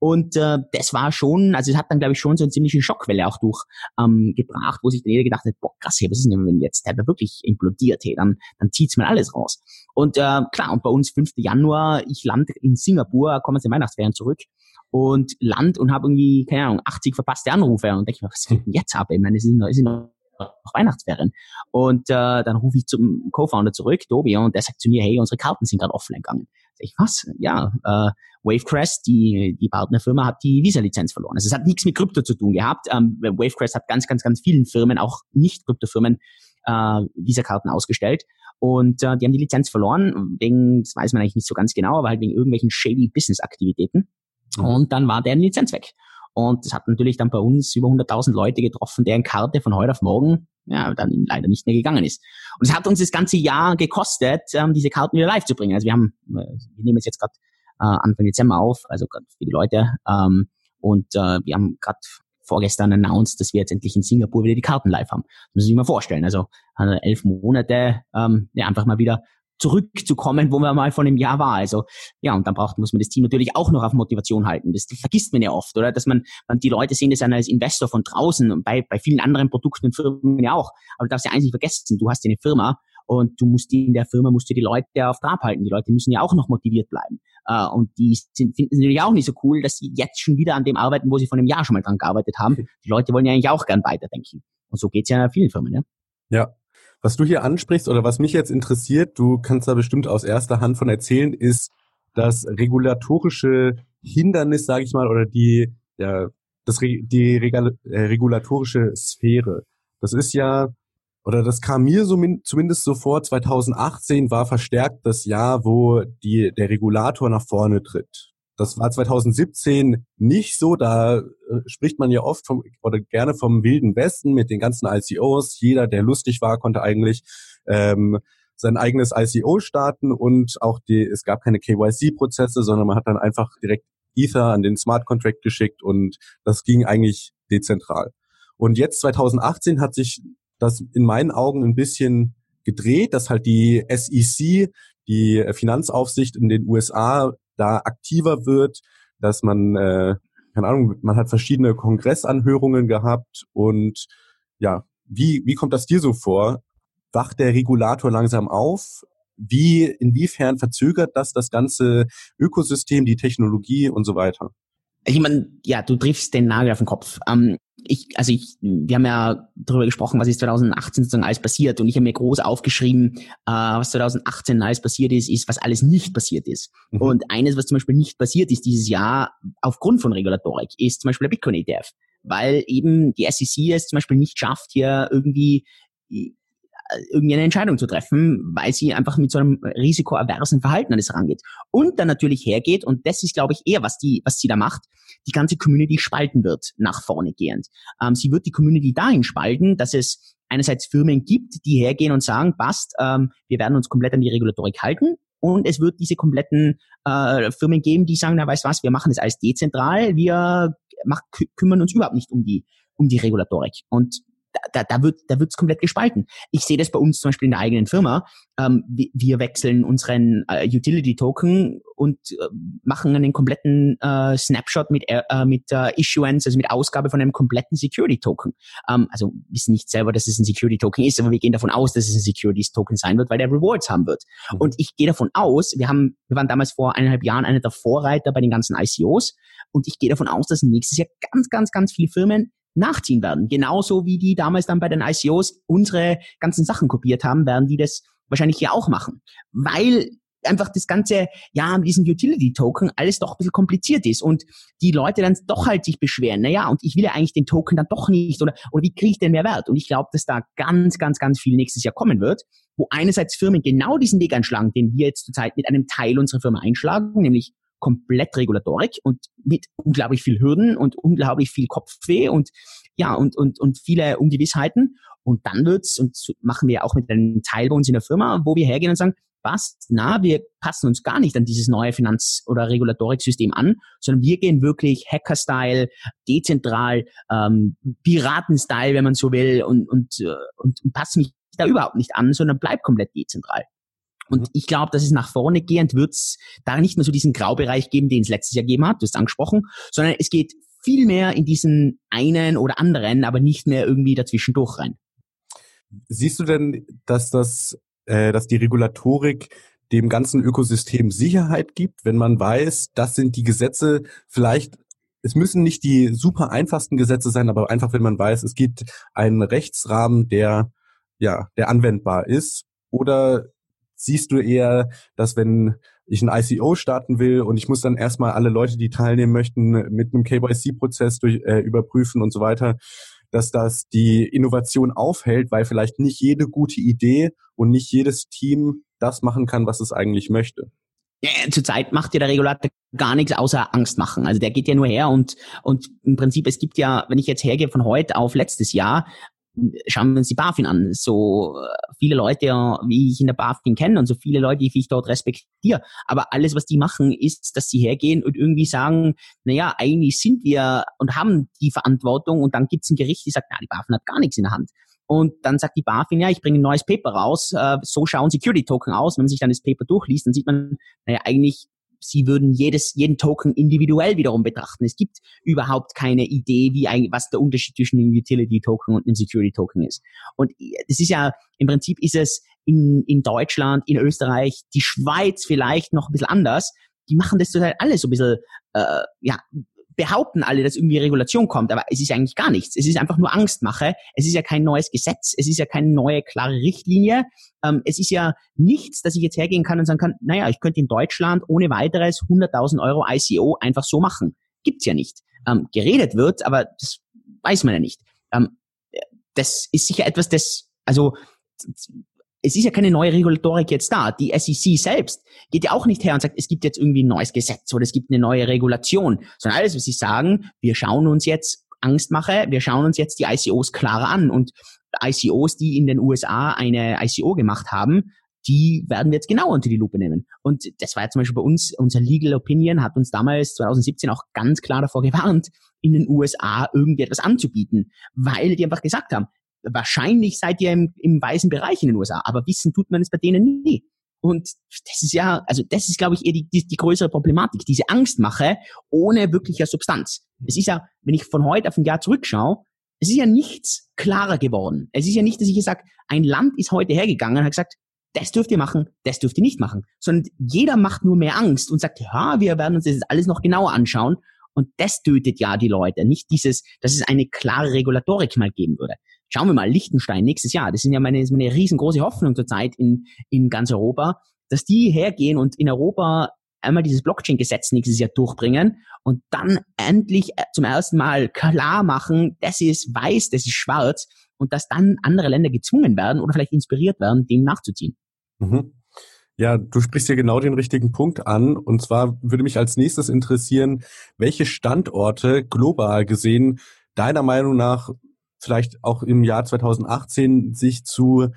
Und äh, das war schon, also es hat dann, glaube ich, schon so eine ziemliche Schockwelle auch durch ähm, wo sich dann jeder gedacht hat, boah, krass, hey, was ist denn, wenn jetzt der wirklich implodiert, hey, dann, dann zieht's mir alles raus. Und äh, klar, und bei uns 5. Januar, ich lande in Singapur, komme aus den Weihnachtsferien zurück und land und habe irgendwie, keine Ahnung, 80 verpasste Anrufe und denke mir, was geht denn jetzt ab? Ich meine, es sind, es sind noch Weihnachtsferien. Und äh, dann rufe ich zum Co-Founder zurück, Tobi, und der sagt zu mir, hey, unsere Karten sind gerade offline gegangen. Sag ich, was? Ja, äh, Wavecrest, die, die Partnerfirma, hat die Visa-Lizenz verloren. Also es hat nichts mit Krypto zu tun gehabt. Ähm, Wavecrest hat ganz, ganz, ganz vielen Firmen, auch nicht Kryptofirmen, äh, Visa-Karten ausgestellt. Und äh, die haben die Lizenz verloren, wegen, das weiß man eigentlich nicht so ganz genau, aber halt wegen irgendwelchen shady Business-Aktivitäten. Mhm. Und dann war deren Lizenz weg. Und das hat natürlich dann bei uns über 100.000 Leute getroffen, deren Karte von heute auf morgen ja, dann leider nicht mehr gegangen ist. Und es hat uns das ganze Jahr gekostet, ähm, diese Karten wieder live zu bringen. Also wir haben, äh, wir nehmen es jetzt gerade Anfang Dezember auf, also gerade viele Leute. Ähm, und äh, wir haben gerade vorgestern announced, dass wir jetzt endlich in Singapur wieder die Karten live haben. Das muss ich mal vorstellen. Also äh, elf Monate ähm, ja, einfach mal wieder zurückzukommen, wo man mal vor einem Jahr war. Also ja, und dann braucht muss man das Team natürlich auch noch auf Motivation halten. Das, das vergisst man ja oft, oder? Dass man, man die Leute sehen das dann als Investor von draußen und bei, bei vielen anderen Produkten und Firmen ja auch. Aber du darfst ja eins nicht vergessen, du hast ja eine Firma und du musst die in der Firma musst du die Leute auf Trab halten. Die Leute müssen ja auch noch motiviert bleiben. Uh, und die sind, finden es natürlich auch nicht so cool, dass sie jetzt schon wieder an dem arbeiten, wo sie vor einem Jahr schon mal dran gearbeitet haben. Die Leute wollen ja eigentlich auch gern weiterdenken. Und so geht's ja in vielen Firmen, ja. Ja, was du hier ansprichst oder was mich jetzt interessiert, du kannst da bestimmt aus erster Hand von erzählen, ist das regulatorische Hindernis, sage ich mal, oder die, ja, das, die Regal, äh, regulatorische Sphäre. Das ist ja, oder das kam mir so min, zumindest so vor, 2018 war verstärkt das Jahr, wo die, der Regulator nach vorne tritt. Das war 2017 nicht so. Da äh, spricht man ja oft vom, oder gerne vom wilden Westen mit den ganzen ICOs. Jeder, der lustig war, konnte eigentlich ähm, sein eigenes ICO starten und auch die, es gab keine KYC-Prozesse, sondern man hat dann einfach direkt Ether an den Smart Contract geschickt und das ging eigentlich dezentral. Und jetzt 2018 hat sich das in meinen Augen ein bisschen gedreht, dass halt die SEC, die Finanzaufsicht in den USA da aktiver wird, dass man, äh, keine Ahnung, man hat verschiedene Kongressanhörungen gehabt und ja, wie, wie kommt das dir so vor? Wacht der Regulator langsam auf? Wie, inwiefern verzögert das das ganze Ökosystem, die Technologie und so weiter? Ich meine, ja, du triffst den Nagel auf den Kopf. Ähm, ich, also ich, wir haben ja darüber gesprochen, was ist 2018 sozusagen alles passiert und ich habe mir groß aufgeschrieben, äh, was 2018 alles passiert ist, ist, was alles nicht passiert ist. Mhm. Und eines, was zum Beispiel nicht passiert ist dieses Jahr aufgrund von Regulatorik, ist zum Beispiel der Bitcoin ETF, weil eben die SEC es zum Beispiel nicht schafft, hier irgendwie irgendwie eine Entscheidung zu treffen, weil sie einfach mit so einem risikoaversen Verhalten an das rangeht. Und dann natürlich hergeht, und das ist, glaube ich, eher, was die, was sie da macht, die ganze Community spalten wird, nach vorne gehend. Ähm, sie wird die Community dahin spalten, dass es einerseits Firmen gibt, die hergehen und sagen, passt, ähm, wir werden uns komplett an die Regulatorik halten, und es wird diese kompletten äh, Firmen geben, die sagen, na weißt was, wir machen das alles dezentral, wir macht, kümmern uns überhaupt nicht um die, um die Regulatorik. Und da, da wird da wird's komplett gespalten. Ich sehe das bei uns zum Beispiel in der eigenen Firma. Ähm, wir, wechseln unseren äh, Utility Token und äh, machen einen kompletten äh, Snapshot mit äh, mit äh, Issuance, also mit Ausgabe von einem kompletten Security Token. Ähm, also wissen nicht selber, dass es ein Security Token ist, aber wir gehen davon aus, dass es ein Security Token sein wird, weil der Rewards haben wird. Mhm. Und ich gehe davon aus, wir haben wir waren damals vor eineinhalb Jahren einer der Vorreiter bei den ganzen ICOs und ich gehe davon aus, dass nächstes Jahr ganz ganz ganz viele Firmen nachziehen werden. Genauso wie die damals dann bei den ICOs unsere ganzen Sachen kopiert haben, werden die das wahrscheinlich hier auch machen. Weil einfach das ganze, ja, mit diesem Utility-Token alles doch ein bisschen kompliziert ist und die Leute dann doch halt sich beschweren, naja, und ich will ja eigentlich den Token dann doch nicht oder, oder wie kriege ich den mehr Wert? Und ich glaube, dass da ganz, ganz, ganz viel nächstes Jahr kommen wird, wo einerseits Firmen genau diesen Weg einschlagen, den wir jetzt zurzeit mit einem Teil unserer Firma einschlagen, nämlich komplett Regulatorik und mit unglaublich viel Hürden und unglaublich viel Kopfweh und ja, und, und, und viele Ungewissheiten. Und dann wird's, und so machen wir auch mit einem Teil bei uns in der Firma, wo wir hergehen und sagen, was? Na, wir passen uns gar nicht an dieses neue Finanz- oder Regulatorik-System an, sondern wir gehen wirklich Hacker-Style, dezentral, ähm, Piraten-Style, wenn man so will, und, und, äh, und, und passen mich da überhaupt nicht an, sondern bleib komplett dezentral. Und mhm. ich glaube, dass es nach vorne gehend wird es da nicht mehr so diesen Graubereich geben, den es letztes Jahr gegeben hat, du hast angesprochen, sondern es geht viel mehr in diesen einen oder anderen, aber nicht mehr irgendwie dazwischen durch rein. Siehst du denn, dass das, äh, dass die Regulatorik dem ganzen Ökosystem Sicherheit gibt, wenn man weiß, das sind die Gesetze, vielleicht es müssen nicht die super einfachsten Gesetze sein, aber einfach, wenn man weiß, es gibt einen Rechtsrahmen, der ja, der anwendbar ist, oder siehst du eher, dass wenn ich ein ICO starten will und ich muss dann erstmal alle Leute, die teilnehmen möchten, mit einem KYC-Prozess äh, überprüfen und so weiter, dass das die Innovation aufhält, weil vielleicht nicht jede gute Idee und nicht jedes Team das machen kann, was es eigentlich möchte. Ja, zurzeit macht ja der Regulator gar nichts außer Angst machen. Also der geht ja nur her und, und im Prinzip, es gibt ja, wenn ich jetzt hergehe von heute auf letztes Jahr, schauen wir uns die BaFin an. So äh, viele Leute, wie ich in der BaFin kenne und so viele Leute, die ich dort respektiere. Aber alles, was die machen, ist, dass sie hergehen und irgendwie sagen, naja, eigentlich sind wir und haben die Verantwortung und dann gibt es ein Gericht, die sagt, na, die BaFin hat gar nichts in der Hand. Und dann sagt die BaFin, ja, ich bringe ein neues Paper raus, äh, so schauen Security Token aus. Wenn man sich dann das Paper durchliest, dann sieht man, naja, eigentlich sie würden jedes, jeden Token individuell wiederum betrachten. Es gibt überhaupt keine Idee, wie ein, was der Unterschied zwischen einem Utility Token und einem Security Token ist. Und das ist ja, im Prinzip ist es in, in Deutschland, in Österreich, die Schweiz vielleicht noch ein bisschen anders. Die machen das total alles so ein bisschen, äh, ja, behaupten alle, dass irgendwie Regulation kommt, aber es ist eigentlich gar nichts. Es ist einfach nur Angstmache. Es ist ja kein neues Gesetz. Es ist ja keine neue klare Richtlinie. Ähm, es ist ja nichts, dass ich jetzt hergehen kann und sagen kann, naja, ich könnte in Deutschland ohne weiteres 100.000 Euro ICO einfach so machen. Gibt's ja nicht. Ähm, geredet wird, aber das weiß man ja nicht. Ähm, das ist sicher etwas, das, also es ist ja keine neue Regulatorik jetzt da. Die SEC selbst geht ja auch nicht her und sagt, es gibt jetzt irgendwie ein neues Gesetz oder es gibt eine neue Regulation, sondern alles, was sie sagen, wir schauen uns jetzt Angstmache, wir schauen uns jetzt die ICOs klarer an und ICOs, die in den USA eine ICO gemacht haben, die werden wir jetzt genau unter die Lupe nehmen. Und das war ja zum Beispiel bei uns, unser Legal Opinion hat uns damals 2017 auch ganz klar davor gewarnt, in den USA irgendwie etwas anzubieten, weil die einfach gesagt haben, wahrscheinlich seid ihr im, im weißen Bereich in den USA, aber wissen tut man es bei denen nie. Und das ist ja, also das ist, glaube ich, eher die, die, die größere Problematik, diese Angstmache ohne wirklicher Substanz. Es ist ja, wenn ich von heute auf ein Jahr zurückschaue, es ist ja nichts klarer geworden. Es ist ja nicht, dass ich sage, ein Land ist heute hergegangen und hat gesagt, das dürft ihr machen, das dürft ihr nicht machen. Sondern jeder macht nur mehr Angst und sagt, ja, wir werden uns das alles noch genauer anschauen. Und das tötet ja die Leute. Nicht dieses, dass es eine klare Regulatorik mal geben würde. Schauen wir mal, Liechtenstein nächstes Jahr, das sind ja meine, meine riesengroße Hoffnung zurzeit in, in ganz Europa, dass die hergehen und in Europa einmal dieses Blockchain-Gesetz nächstes Jahr durchbringen und dann endlich äh, zum ersten Mal klar machen, das ist weiß, das ist schwarz und dass dann andere Länder gezwungen werden oder vielleicht inspiriert werden, dem nachzuziehen. Mhm. Ja, du sprichst hier genau den richtigen Punkt an. Und zwar würde mich als nächstes interessieren, welche Standorte global gesehen deiner Meinung nach vielleicht auch im Jahr 2018 sich zu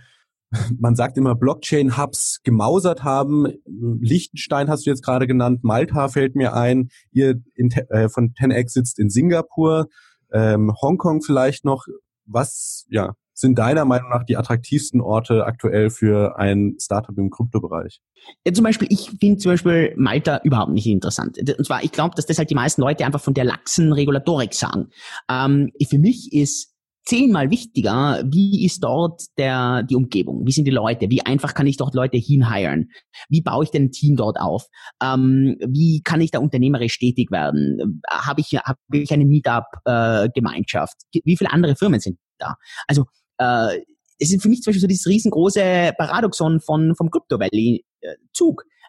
man sagt immer Blockchain-Hubs gemausert haben. Liechtenstein hast du jetzt gerade genannt, Malta fällt mir ein. Ihr in, äh, von 10x sitzt in Singapur, ähm, Hongkong vielleicht noch. Was ja, sind deiner Meinung nach die attraktivsten Orte aktuell für ein Startup im Kryptobereich? Ja, zum Beispiel, ich finde zum Beispiel Malta überhaupt nicht interessant. Und zwar, ich glaube, dass das halt die meisten Leute einfach von der laxen Regulatorik sagen. Ähm, für mich ist zehnmal wichtiger, wie ist dort der, die Umgebung? Wie sind die Leute? Wie einfach kann ich dort Leute hinhiren? Wie baue ich denn ein Team dort auf? Ähm, wie kann ich da unternehmerisch tätig werden? Habe ich, hab ich eine Meetup-Gemeinschaft? Äh, wie viele andere Firmen sind da? Also, äh, es ist für mich zum Beispiel so dieses riesengroße Paradoxon von, vom Crypto Valley äh.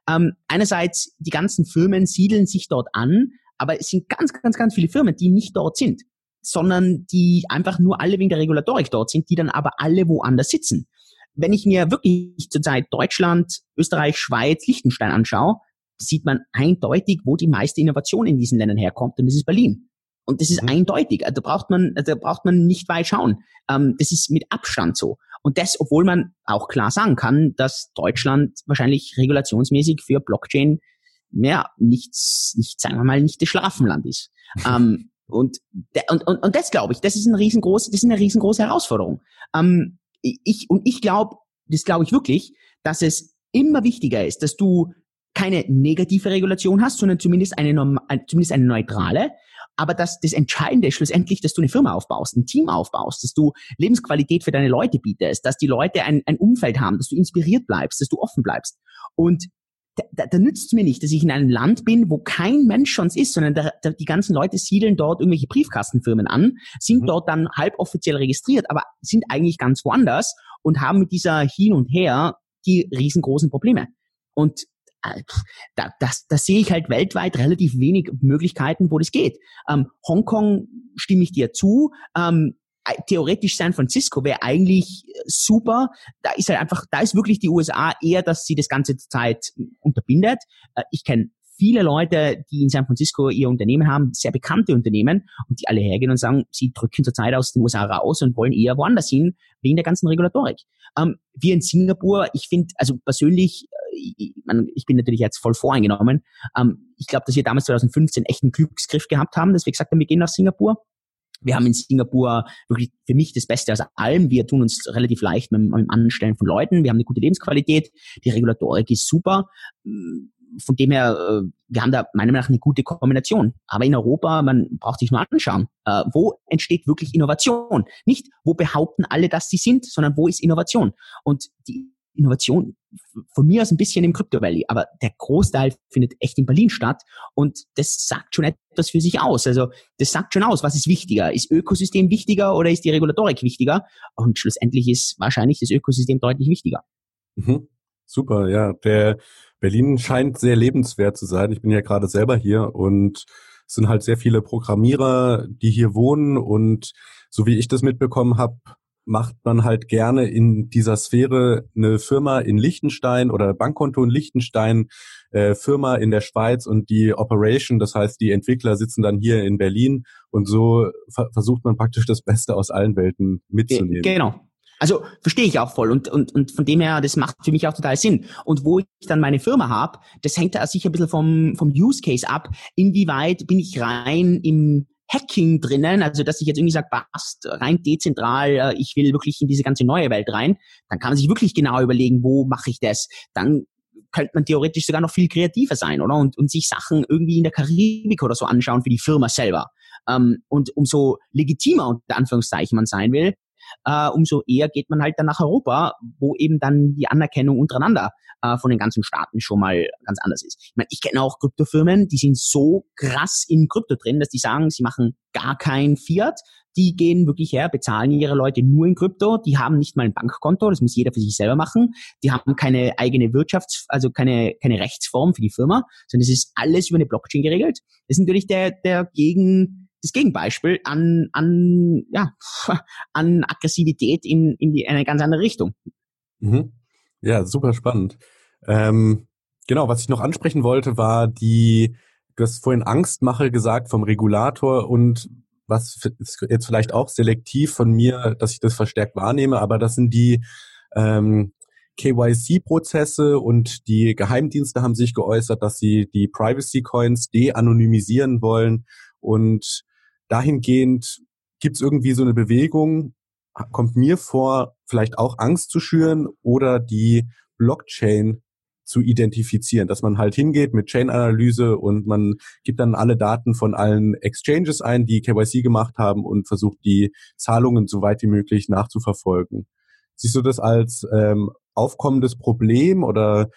Ähm, einerseits, die ganzen Firmen siedeln sich dort an, aber es sind ganz, ganz, ganz viele Firmen, die nicht dort sind, sondern die einfach nur alle wegen der Regulatorik dort sind, die dann aber alle woanders sitzen. Wenn ich mir wirklich zurzeit Deutschland, Österreich, Schweiz, Liechtenstein anschaue, sieht man eindeutig, wo die meiste Innovation in diesen Ländern herkommt, und das ist Berlin. Und das ist mhm. eindeutig. Da braucht man, da braucht man nicht weit schauen. Ähm, das ist mit Abstand so. Und das, obwohl man auch klar sagen kann, dass Deutschland wahrscheinlich regulationsmäßig für Blockchain ja, nichts, nicht, sagen wir mal, nicht das Schlafenland ist. ähm, und, und, und, und das glaube ich, das ist eine riesengroße, das ist eine riesengroße Herausforderung. Ähm, ich, und ich glaube, das glaube ich wirklich, dass es immer wichtiger ist, dass du keine negative Regulation hast, sondern zumindest eine, zumindest eine neutrale, aber dass das Entscheidende ist schlussendlich, dass du eine Firma aufbaust, ein Team aufbaust, dass du Lebensqualität für deine Leute bietest, dass die Leute ein, ein Umfeld haben, dass du inspiriert bleibst, dass du offen bleibst. Und da, da, da nützt es mir nicht, dass ich in einem Land bin, wo kein Mensch schon ist, sondern da, da, die ganzen Leute siedeln dort irgendwelche Briefkastenfirmen an, sind mhm. dort dann halboffiziell registriert, aber sind eigentlich ganz woanders und haben mit dieser Hin und Her die riesengroßen Probleme. Und äh, da, das, das sehe ich halt weltweit relativ wenig Möglichkeiten, wo das geht. Ähm, Hongkong stimme ich dir zu. Ähm, theoretisch San Francisco wäre eigentlich super. Da ist halt einfach, da ist wirklich die USA eher, dass sie das ganze Zeit unterbindet. Äh, ich kenne viele Leute, die in San Francisco ihr Unternehmen haben, sehr bekannte Unternehmen, und die alle hergehen und sagen, sie drücken zurzeit aus den USA raus und wollen eher woanders hin, wegen der ganzen Regulatorik. Ähm, wir in Singapur, ich finde, also persönlich, äh, ich, ich bin natürlich jetzt voll voreingenommen, ähm, ich glaube, dass wir damals 2015 echt einen Glücksgriff gehabt haben, dass wir gesagt haben, wir gehen nach Singapur. Wir haben in Singapur wirklich für mich das Beste aus allem. Wir tun uns relativ leicht mit, mit dem Anstellen von Leuten. Wir haben eine gute Lebensqualität. Die Regulatorik ist super von dem her, äh, wir haben da meiner Meinung nach eine gute Kombination. Aber in Europa, man braucht sich nur anschauen, äh, wo entsteht wirklich Innovation? Nicht, wo behaupten alle, dass sie sind, sondern wo ist Innovation? Und die Innovation von mir aus ein bisschen im Crypto Valley, aber der Großteil findet echt in Berlin statt und das sagt schon etwas für sich aus. Also das sagt schon aus, was ist wichtiger? Ist Ökosystem wichtiger oder ist die Regulatorik wichtiger? Und schlussendlich ist wahrscheinlich das Ökosystem deutlich wichtiger. Mhm. Super, ja. Der Berlin scheint sehr lebenswert zu sein. Ich bin ja gerade selber hier und es sind halt sehr viele Programmierer, die hier wohnen und so wie ich das mitbekommen habe, macht man halt gerne in dieser Sphäre eine Firma in Liechtenstein oder Bankkonto in Liechtenstein, äh, Firma in der Schweiz und die Operation, das heißt die Entwickler sitzen dann hier in Berlin und so ver versucht man praktisch das Beste aus allen Welten mitzunehmen. Genau, also verstehe ich auch voll und, und, und von dem her, das macht für mich auch total Sinn. Und wo ich dann meine Firma habe, das hängt da sicher ein bisschen vom, vom Use Case ab. Inwieweit bin ich rein im Hacking drinnen, also dass ich jetzt irgendwie sage, passt, rein dezentral, äh, ich will wirklich in diese ganze neue Welt rein, dann kann man sich wirklich genau überlegen, wo mache ich das. Dann könnte man theoretisch sogar noch viel kreativer sein, oder? Und, und sich Sachen irgendwie in der Karibik oder so anschauen für die Firma selber. Ähm, und umso legitimer unter Anführungszeichen man sein will, äh, umso eher geht man halt dann nach Europa, wo eben dann die Anerkennung untereinander äh, von den ganzen Staaten schon mal ganz anders ist. Ich meine, ich kenne auch Kryptofirmen, die sind so krass in Krypto drin, dass die sagen, sie machen gar kein Fiat, die gehen wirklich her, bezahlen ihre Leute nur in Krypto, die haben nicht mal ein Bankkonto, das muss jeder für sich selber machen, die haben keine eigene Wirtschafts-, also keine, keine Rechtsform für die Firma, sondern es ist alles über eine Blockchain geregelt. Das ist natürlich der, der gegen, das Gegenbeispiel an, an, ja, an Aggressivität in, in, die, in eine ganz andere Richtung. Mhm. Ja, super spannend. Ähm, genau, was ich noch ansprechen wollte, war die, du hast vorhin Angstmache gesagt vom Regulator und was ist jetzt vielleicht auch selektiv von mir, dass ich das verstärkt wahrnehme, aber das sind die ähm, KYC-Prozesse und die Geheimdienste haben sich geäußert, dass sie die Privacy-Coins de-anonymisieren wollen. Und dahingehend gibt es irgendwie so eine Bewegung, kommt mir vor, vielleicht auch Angst zu schüren oder die Blockchain zu identifizieren, dass man halt hingeht mit Chain-Analyse und man gibt dann alle Daten von allen Exchanges ein, die KYC gemacht haben und versucht die Zahlungen so weit wie möglich nachzuverfolgen. Siehst du das als ähm, aufkommendes Problem oder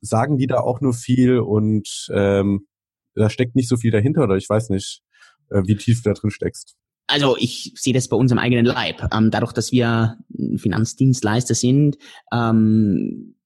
sagen die da auch nur viel und ähm, da steckt nicht so viel dahinter oder ich weiß nicht, wie tief du da drin steckst? Also ich sehe das bei uns im eigenen Leib. Ähm, dadurch, dass wir Finanzdienstleister sind, ähm,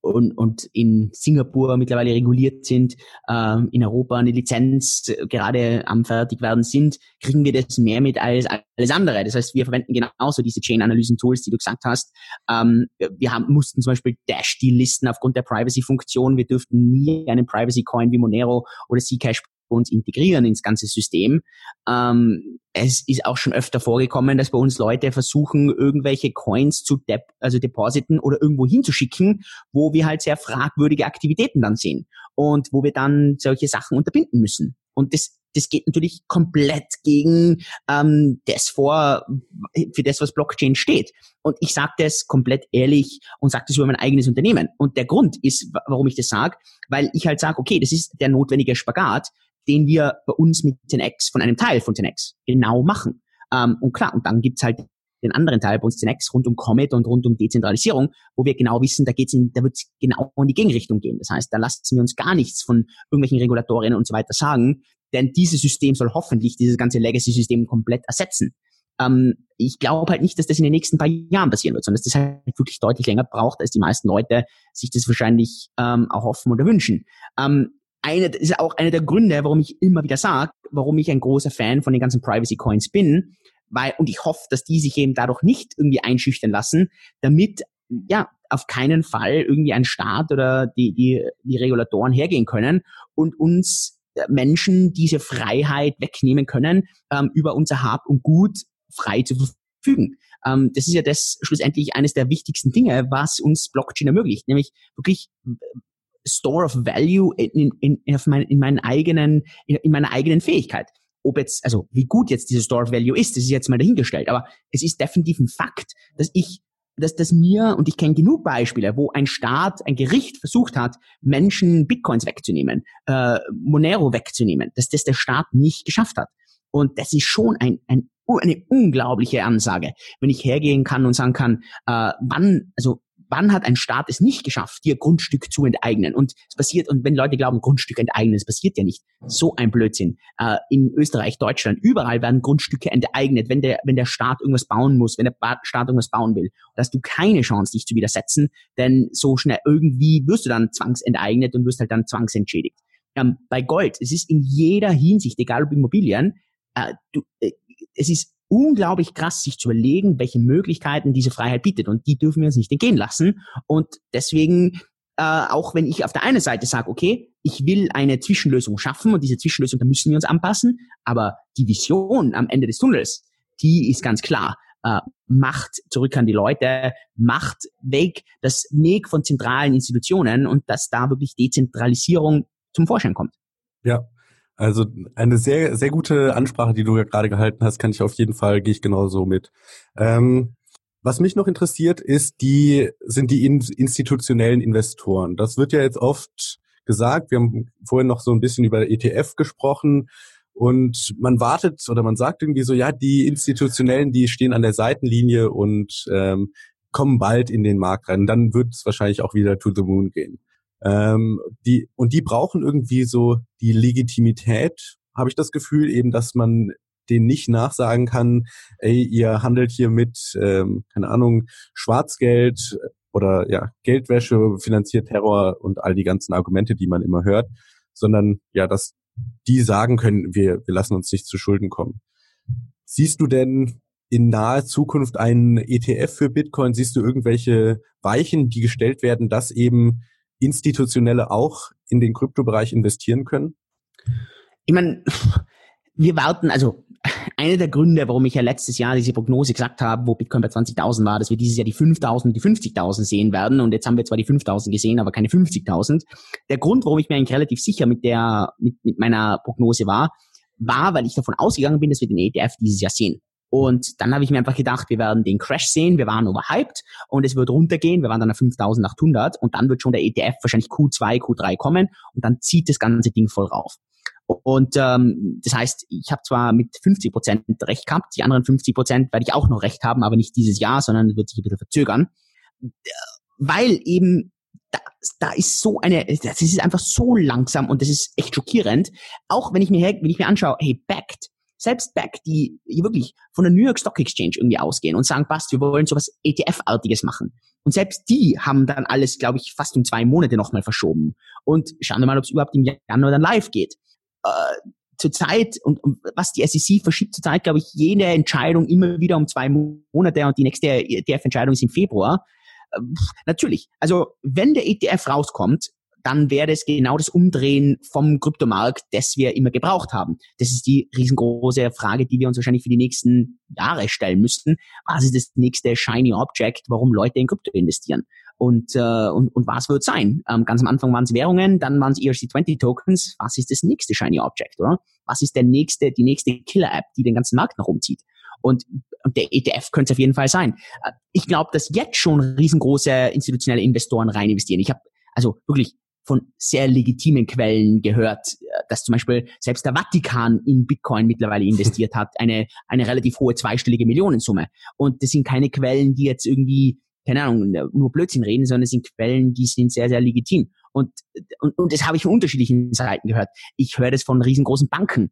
und, und in Singapur mittlerweile reguliert sind, äh, in Europa eine Lizenz gerade am fertig werden sind, kriegen wir das mehr mit als alles andere. Das heißt, wir verwenden genauso diese Chain-Analysen-Tools, die du gesagt hast. Ähm, wir haben, mussten zum Beispiel Dash-Deal-Listen aufgrund der Privacy-Funktion. Wir dürften nie einen Privacy-Coin wie Monero oder Zcash uns integrieren ins ganze System. Ähm, es ist auch schon öfter vorgekommen, dass bei uns Leute versuchen, irgendwelche Coins zu dep also depositen oder irgendwo hinzuschicken, wo wir halt sehr fragwürdige Aktivitäten dann sehen und wo wir dann solche Sachen unterbinden müssen. Und das das geht natürlich komplett gegen ähm, das vor, für das, was Blockchain steht. Und ich sage das komplett ehrlich und sage das über mein eigenes Unternehmen. Und der Grund ist, warum ich das sage, weil ich halt sage, okay, das ist der notwendige Spagat den wir bei uns mit 10x von einem Teil von 10x genau machen. Ähm, und klar, und dann gibt's halt den anderen Teil bei uns 10x rund um Comet und rund um Dezentralisierung, wo wir genau wissen, da geht's in, da wird's genau in die Gegenrichtung gehen. Das heißt, da lassen wir uns gar nichts von irgendwelchen Regulatorien und so weiter sagen, denn dieses System soll hoffentlich dieses ganze Legacy-System komplett ersetzen. Ähm, ich glaube halt nicht, dass das in den nächsten paar Jahren passieren wird, sondern dass das halt wirklich deutlich länger braucht, als die meisten Leute sich das wahrscheinlich ähm, auch hoffen oder wünschen. Ähm, eine, ist auch einer der Gründe, warum ich immer wieder sage, warum ich ein großer Fan von den ganzen Privacy Coins bin, weil, und ich hoffe, dass die sich eben dadurch nicht irgendwie einschüchtern lassen, damit, ja, auf keinen Fall irgendwie ein Staat oder die, die, die Regulatoren hergehen können und uns äh, Menschen diese Freiheit wegnehmen können, ähm, über unser Hab und Gut frei zu verfügen. Ähm, das ist ja das schlussendlich eines der wichtigsten Dinge, was uns Blockchain ermöglicht, nämlich wirklich Store of Value in, in, in, mein, in meinen eigenen, in, in meiner eigenen Fähigkeit. Ob jetzt, also wie gut jetzt diese Store of Value ist, das ist jetzt mal dahingestellt, aber es ist definitiv ein Fakt, dass ich dass das mir, und ich kenne genug Beispiele, wo ein Staat, ein Gericht versucht hat, Menschen Bitcoins wegzunehmen, äh, Monero wegzunehmen, dass das der Staat nicht geschafft hat. Und das ist schon ein, ein, eine unglaubliche Ansage, wenn ich hergehen kann und sagen kann, äh, wann, also wann hat ein Staat es nicht geschafft, dir Grundstück zu enteignen? Und es passiert, und wenn Leute glauben, Grundstücke enteignen, es passiert ja nicht. So ein Blödsinn. Äh, in Österreich, Deutschland, überall werden Grundstücke enteignet, wenn der, wenn der Staat irgendwas bauen muss, wenn der Staat irgendwas bauen will. Da hast du keine Chance, dich zu widersetzen, denn so schnell irgendwie wirst du dann zwangsenteignet und wirst halt dann zwangsentschädigt. Ähm, bei Gold, es ist in jeder Hinsicht, egal ob Immobilien, äh, du, äh, es ist unglaublich krass, sich zu überlegen, welche Möglichkeiten diese Freiheit bietet. Und die dürfen wir uns nicht entgehen lassen. Und deswegen, äh, auch wenn ich auf der einen Seite sage, okay, ich will eine Zwischenlösung schaffen und diese Zwischenlösung, da müssen wir uns anpassen, aber die Vision am Ende des Tunnels, die ist ganz klar. Äh, Macht zurück an die Leute, Macht weg, das Weg von zentralen Institutionen und dass da wirklich Dezentralisierung zum Vorschein kommt. Ja, also eine sehr, sehr gute Ansprache, die du ja gerade gehalten hast, kann ich auf jeden Fall, gehe ich genauso mit. Ähm, was mich noch interessiert, ist die, sind die in, institutionellen Investoren. Das wird ja jetzt oft gesagt. Wir haben vorhin noch so ein bisschen über ETF gesprochen. Und man wartet oder man sagt irgendwie so, ja, die Institutionellen, die stehen an der Seitenlinie und ähm, kommen bald in den Markt rein. Dann wird es wahrscheinlich auch wieder to the moon gehen. Ähm, die, und die brauchen irgendwie so die Legitimität, habe ich das Gefühl, eben, dass man denen nicht nachsagen kann, ey, ihr handelt hier mit, ähm, keine Ahnung, Schwarzgeld oder ja, Geldwäsche, finanziert Terror und all die ganzen Argumente, die man immer hört, sondern ja, dass die sagen können, wir, wir lassen uns nicht zu Schulden kommen. Siehst du denn in naher Zukunft einen ETF für Bitcoin? Siehst du irgendwelche Weichen, die gestellt werden, dass eben Institutionelle auch in den Kryptobereich investieren können? Ich meine, wir warten, also einer der Gründe, warum ich ja letztes Jahr diese Prognose gesagt habe, wo Bitcoin bei 20.000 war, dass wir dieses Jahr die 5.000, die 50.000 sehen werden. Und jetzt haben wir zwar die 5.000 gesehen, aber keine 50.000. Der Grund, warum ich mir eigentlich relativ sicher mit der, mit, mit meiner Prognose war, war, weil ich davon ausgegangen bin, dass wir den ETF dieses Jahr sehen. Und dann habe ich mir einfach gedacht, wir werden den Crash sehen, wir waren overhyped und es wird runtergehen, wir waren dann auf 5800 und dann wird schon der ETF wahrscheinlich Q2, Q3 kommen und dann zieht das ganze Ding voll rauf. Und ähm, das heißt, ich habe zwar mit 50 Prozent recht gehabt, die anderen 50 Prozent werde ich auch noch recht haben, aber nicht dieses Jahr, sondern wird sich ein bisschen verzögern, weil eben da, da ist so eine, das ist einfach so langsam und das ist echt schockierend. Auch wenn ich mir, wenn ich mir anschaue, hey, Backed, selbst Back, die wirklich von der New York Stock Exchange irgendwie ausgehen und sagen, passt, wir wollen sowas ETF-artiges machen. Und selbst die haben dann alles, glaube ich, fast um zwei Monate nochmal verschoben. Und schauen wir mal, ob es überhaupt im Januar dann live geht. Äh, zurzeit, und, und was die SEC verschiebt zurzeit, glaube ich, jede Entscheidung immer wieder um zwei Monate und die nächste ETF-Entscheidung ist im Februar. Äh, natürlich, also wenn der ETF rauskommt, dann wäre es genau das Umdrehen vom Kryptomarkt, das wir immer gebraucht haben. Das ist die riesengroße Frage, die wir uns wahrscheinlich für die nächsten Jahre stellen müssten. Was ist das nächste Shiny Object, warum Leute in Krypto investieren? Und, äh, und, und was wird sein? Ähm, ganz am Anfang waren es Währungen, dann waren es ERC20 Tokens. Was ist das nächste Shiny Object, oder? Was ist der nächste, die nächste Killer-App, die den ganzen Markt nach oben zieht? Und, und der ETF könnte es auf jeden Fall sein. Äh, ich glaube, dass jetzt schon riesengroße institutionelle Investoren rein investieren. Ich habe also wirklich von sehr legitimen Quellen gehört, äh, dass zum Beispiel selbst der Vatikan in Bitcoin mittlerweile investiert hat, eine, eine relativ hohe zweistellige Millionensumme. Und das sind keine Quellen, die jetzt irgendwie, keine Ahnung, nur Blödsinn reden, sondern es sind Quellen, die sind sehr, sehr legitim. Und, und, und das habe ich von unterschiedlichen Seiten gehört. Ich höre das von riesengroßen Banken.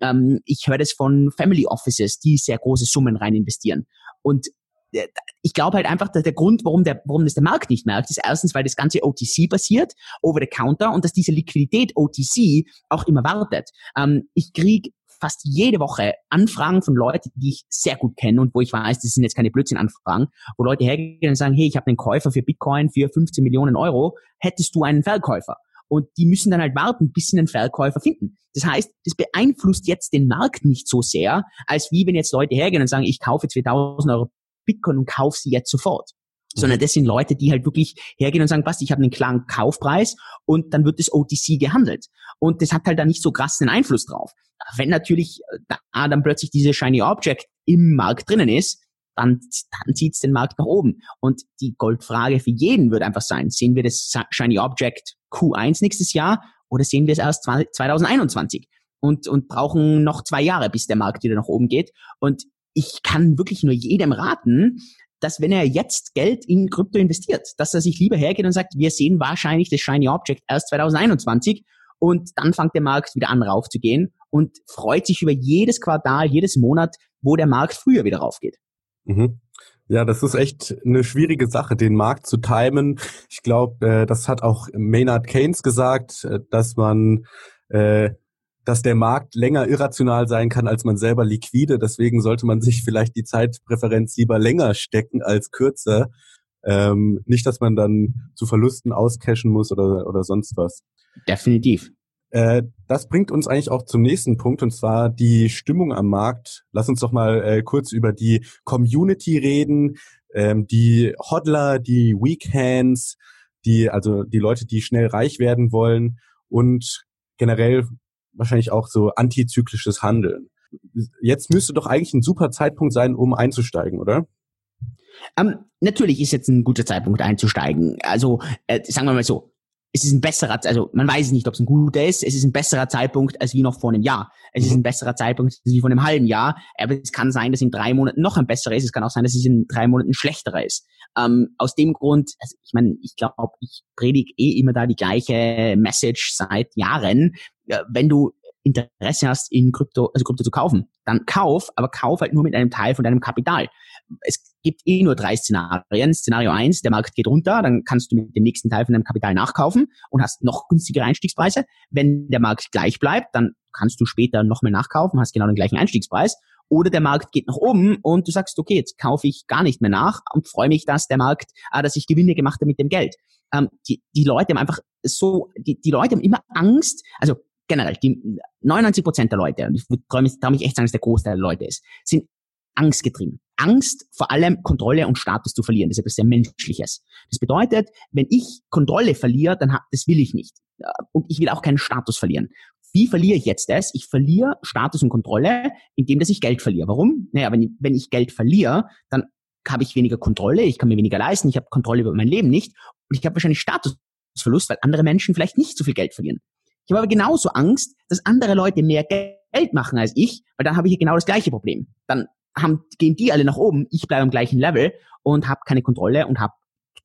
Ähm, ich höre das von Family Offices, die sehr große Summen rein investieren. Und ich glaube halt einfach, dass der Grund, warum, der, warum das der Markt nicht merkt, ist erstens, weil das ganze OTC basiert, over the counter, und dass diese Liquidität OTC auch immer wartet. Ähm, ich krieg fast jede Woche Anfragen von Leuten, die ich sehr gut kenne und wo ich weiß, das sind jetzt keine Blödsinn-Anfragen, wo Leute hergehen und sagen, hey, ich habe einen Käufer für Bitcoin für 15 Millionen Euro, hättest du einen Verkäufer? Und die müssen dann halt warten, bis sie einen Verkäufer finden. Das heißt, das beeinflusst jetzt den Markt nicht so sehr, als wie wenn jetzt Leute hergehen und sagen, ich kaufe 2000 Euro Bitcoin und kauf sie jetzt sofort. Sondern mhm. das sind Leute, die halt wirklich hergehen und sagen, passt, ich habe einen klaren Kaufpreis und dann wird das OTC gehandelt. Und das hat halt da nicht so krassen Einfluss drauf. Wenn natürlich äh, da dann plötzlich diese Shiny Object im Markt drinnen ist, dann, dann zieht es den Markt nach oben. Und die Goldfrage für jeden wird einfach sein, sehen wir das Shiny Object Q1 nächstes Jahr oder sehen wir es erst 2021? Und, und brauchen noch zwei Jahre, bis der Markt wieder nach oben geht. Und ich kann wirklich nur jedem raten, dass wenn er jetzt Geld in Krypto investiert, dass er sich lieber hergeht und sagt, wir sehen wahrscheinlich das Shiny Object erst 2021 und dann fängt der Markt wieder an raufzugehen und freut sich über jedes Quartal, jedes Monat, wo der Markt früher wieder raufgeht. Mhm. Ja, das ist echt eine schwierige Sache, den Markt zu timen. Ich glaube, äh, das hat auch Maynard Keynes gesagt, äh, dass man äh, dass der Markt länger irrational sein kann als man selber liquide. Deswegen sollte man sich vielleicht die Zeitpräferenz lieber länger stecken als kürzer. Ähm, nicht, dass man dann zu Verlusten auscashen muss oder, oder sonst was. Definitiv. Äh, das bringt uns eigentlich auch zum nächsten Punkt und zwar die Stimmung am Markt. Lass uns doch mal äh, kurz über die Community reden, ähm, die Hodler, die Weekhands, die also die Leute, die schnell reich werden wollen und generell wahrscheinlich auch so antizyklisches Handeln. Jetzt müsste doch eigentlich ein super Zeitpunkt sein, um einzusteigen, oder? Ähm, natürlich ist jetzt ein guter Zeitpunkt einzusteigen. Also äh, sagen wir mal so, es ist ein besserer, also man weiß nicht, ob es ein guter ist, es ist ein besserer Zeitpunkt als wie noch vor einem Jahr. Es mhm. ist ein besserer Zeitpunkt als wie vor einem halben Jahr, aber es kann sein, dass in drei Monaten noch ein besserer ist, es kann auch sein, dass es in drei Monaten schlechterer ist. Ähm, aus dem Grund, also ich meine, ich glaube, ich predige eh immer da die gleiche Message seit Jahren. Wenn du Interesse hast, in Krypto, also Krypto zu kaufen, dann kauf, aber kauf halt nur mit einem Teil von deinem Kapital. Es gibt eh nur drei Szenarien. Szenario eins: der Markt geht runter, dann kannst du mit dem nächsten Teil von deinem Kapital nachkaufen und hast noch günstigere Einstiegspreise. Wenn der Markt gleich bleibt, dann kannst du später nochmal nachkaufen, hast genau den gleichen Einstiegspreis. Oder der Markt geht nach oben und du sagst, okay, jetzt kaufe ich gar nicht mehr nach und freue mich, dass der Markt, äh, dass ich Gewinne gemacht habe mit dem Geld. Ähm, die, die Leute haben einfach so, die, die Leute haben immer Angst, also generell, die 99 Prozent der Leute, und ich traue mich, trau mich echt sagen, dass der Großteil der Leute ist, sind angstgetrieben. Angst, vor allem Kontrolle und Status zu verlieren. Das ist etwas sehr Menschliches. Das bedeutet, wenn ich Kontrolle verliere, dann hab, das will ich nicht. Und ich will auch keinen Status verlieren. Wie verliere ich jetzt das? Ich verliere Status und Kontrolle, indem dass ich Geld verliere. Warum? Naja, wenn, wenn ich Geld verliere, dann habe ich weniger Kontrolle, ich kann mir weniger leisten, ich habe Kontrolle über mein Leben nicht und ich habe wahrscheinlich Statusverlust, weil andere Menschen vielleicht nicht so viel Geld verlieren. Ich habe aber genauso Angst, dass andere Leute mehr Geld machen als ich, weil dann habe ich hier genau das gleiche Problem. Dann haben, gehen die alle nach oben, ich bleibe am gleichen Level und habe keine Kontrolle und habe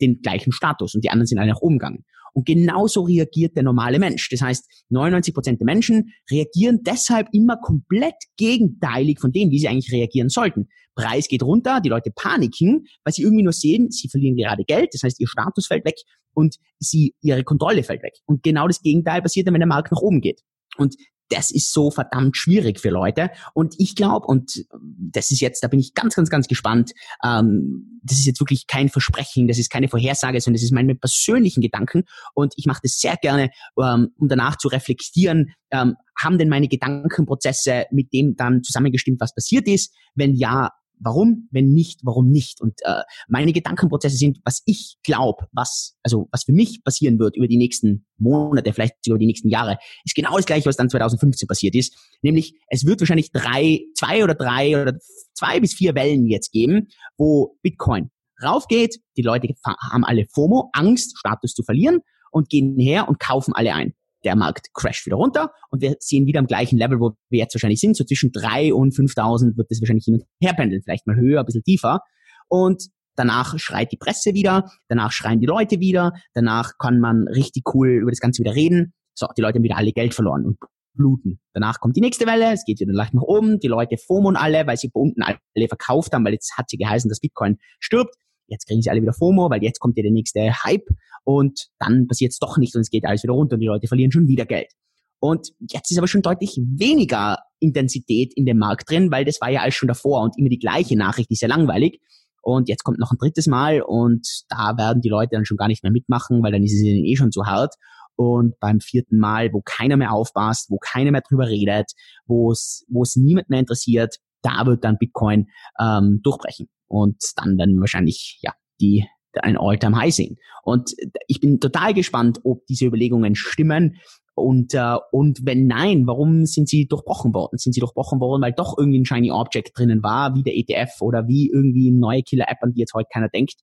den gleichen Status und die anderen sind alle nach oben gegangen. Und genauso reagiert der normale Mensch. Das heißt, 99 Prozent der Menschen reagieren deshalb immer komplett gegenteilig von dem, wie sie eigentlich reagieren sollten. Preis geht runter, die Leute paniken, weil sie irgendwie nur sehen, sie verlieren gerade Geld, das heißt, ihr Status fällt weg und sie, ihre Kontrolle fällt weg. Und genau das Gegenteil passiert dann, wenn der Markt nach oben geht. Und das ist so verdammt schwierig für Leute. Und ich glaube, und das ist jetzt, da bin ich ganz, ganz, ganz gespannt, ähm, das ist jetzt wirklich kein Versprechen, das ist keine Vorhersage, sondern das ist meine persönlichen Gedanken. Und ich mache das sehr gerne, ähm, um danach zu reflektieren, ähm, haben denn meine Gedankenprozesse mit dem dann zusammengestimmt, was passiert ist? Wenn ja, Warum? Wenn nicht, warum nicht? Und äh, meine Gedankenprozesse sind, was ich glaube, was also was für mich passieren wird über die nächsten Monate, vielleicht sogar die nächsten Jahre, ist genau das gleiche, was dann 2015 passiert ist. Nämlich, es wird wahrscheinlich drei, zwei oder drei oder zwei bis vier Wellen jetzt geben, wo Bitcoin raufgeht. Die Leute haben alle FOMO, Angst, Status zu verlieren und gehen her und kaufen alle ein der Markt crasht wieder runter und wir sehen wieder am gleichen Level, wo wir jetzt wahrscheinlich sind. So zwischen drei und 5.000 wird das wahrscheinlich hin und her pendeln, vielleicht mal höher, ein bisschen tiefer. Und danach schreit die Presse wieder, danach schreien die Leute wieder, danach kann man richtig cool über das Ganze wieder reden. So, die Leute haben wieder alle Geld verloren und bluten. Danach kommt die nächste Welle, es geht wieder leicht nach oben, die Leute FOMON alle, weil sie unten alle verkauft haben, weil jetzt hat sie geheißen, dass Bitcoin stirbt. Jetzt kriegen sie alle wieder FOMO, weil jetzt kommt ja der nächste Hype und dann passiert es doch nicht und es geht alles wieder runter und die Leute verlieren schon wieder Geld. Und jetzt ist aber schon deutlich weniger Intensität in dem Markt drin, weil das war ja alles schon davor und immer die gleiche Nachricht, die ist ja langweilig. Und jetzt kommt noch ein drittes Mal und da werden die Leute dann schon gar nicht mehr mitmachen, weil dann ist es ihnen eh schon zu hart. Und beim vierten Mal, wo keiner mehr aufpasst, wo keiner mehr drüber redet, wo es wo es niemand mehr interessiert, da wird dann Bitcoin ähm, durchbrechen. Und dann werden wir wahrscheinlich ja die ein All-Time-High sehen. Und ich bin total gespannt, ob diese Überlegungen stimmen. Und, äh, und wenn nein, warum sind sie durchbrochen worden? Sind sie durchbrochen worden, weil doch irgendwie ein Shiny Object drinnen war, wie der ETF oder wie irgendwie eine neue Killer-App, an die jetzt heute keiner denkt,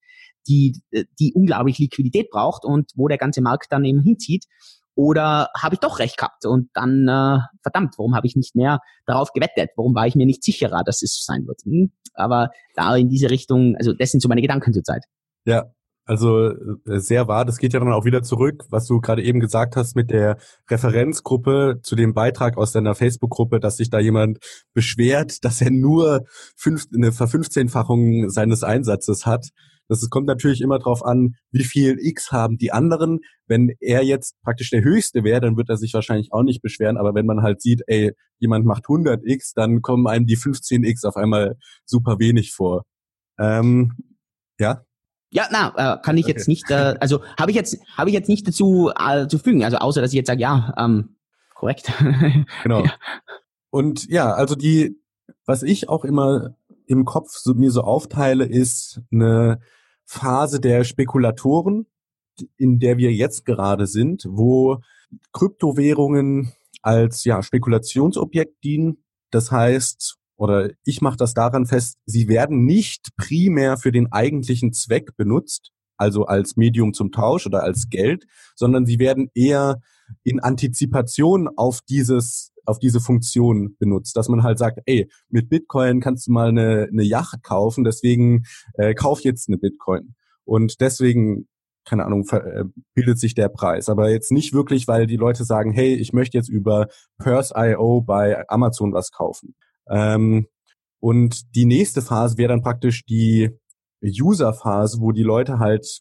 die, die unglaublich Liquidität braucht und wo der ganze Markt dann eben hinzieht? Oder habe ich doch recht gehabt? Und dann, äh, verdammt, warum habe ich nicht mehr darauf gewettet? Warum war ich mir nicht sicherer, dass es so sein wird? Hm? Aber da in diese Richtung, also das sind so meine Gedanken zurzeit. Ja, also äh, sehr wahr. Das geht ja dann auch wieder zurück, was du gerade eben gesagt hast mit der Referenzgruppe zu dem Beitrag aus deiner Facebook-Gruppe, dass sich da jemand beschwert, dass er nur fünf, eine Verfünfzehnfachung seines Einsatzes hat. Das kommt natürlich immer darauf an, wie viel X haben die anderen. Wenn er jetzt praktisch der Höchste wäre, dann wird er sich wahrscheinlich auch nicht beschweren. Aber wenn man halt sieht, ey, jemand macht 100 X, dann kommen einem die 15 X auf einmal super wenig vor. Ähm, ja, ja, na, äh, kann ich okay. jetzt nicht, äh, also habe ich jetzt habe ich jetzt nicht dazu äh, zu fügen, also außer dass ich jetzt sage, ja, ähm, korrekt. genau. Ja. Und ja, also die, was ich auch immer im Kopf so, mir so aufteile, ist eine Phase der Spekulatoren, in der wir jetzt gerade sind, wo Kryptowährungen als ja Spekulationsobjekt dienen. Das heißt, oder ich mache das daran fest, sie werden nicht primär für den eigentlichen Zweck benutzt, also als Medium zum Tausch oder als Geld, sondern sie werden eher in Antizipation auf dieses auf diese Funktion benutzt, dass man halt sagt, ey, mit Bitcoin kannst du mal eine, eine Yacht kaufen, deswegen äh, kauf jetzt eine Bitcoin. Und deswegen, keine Ahnung, äh, bildet sich der Preis. Aber jetzt nicht wirklich, weil die Leute sagen, hey, ich möchte jetzt über Purse.io bei Amazon was kaufen. Ähm, und die nächste Phase wäre dann praktisch die User-Phase, wo die Leute halt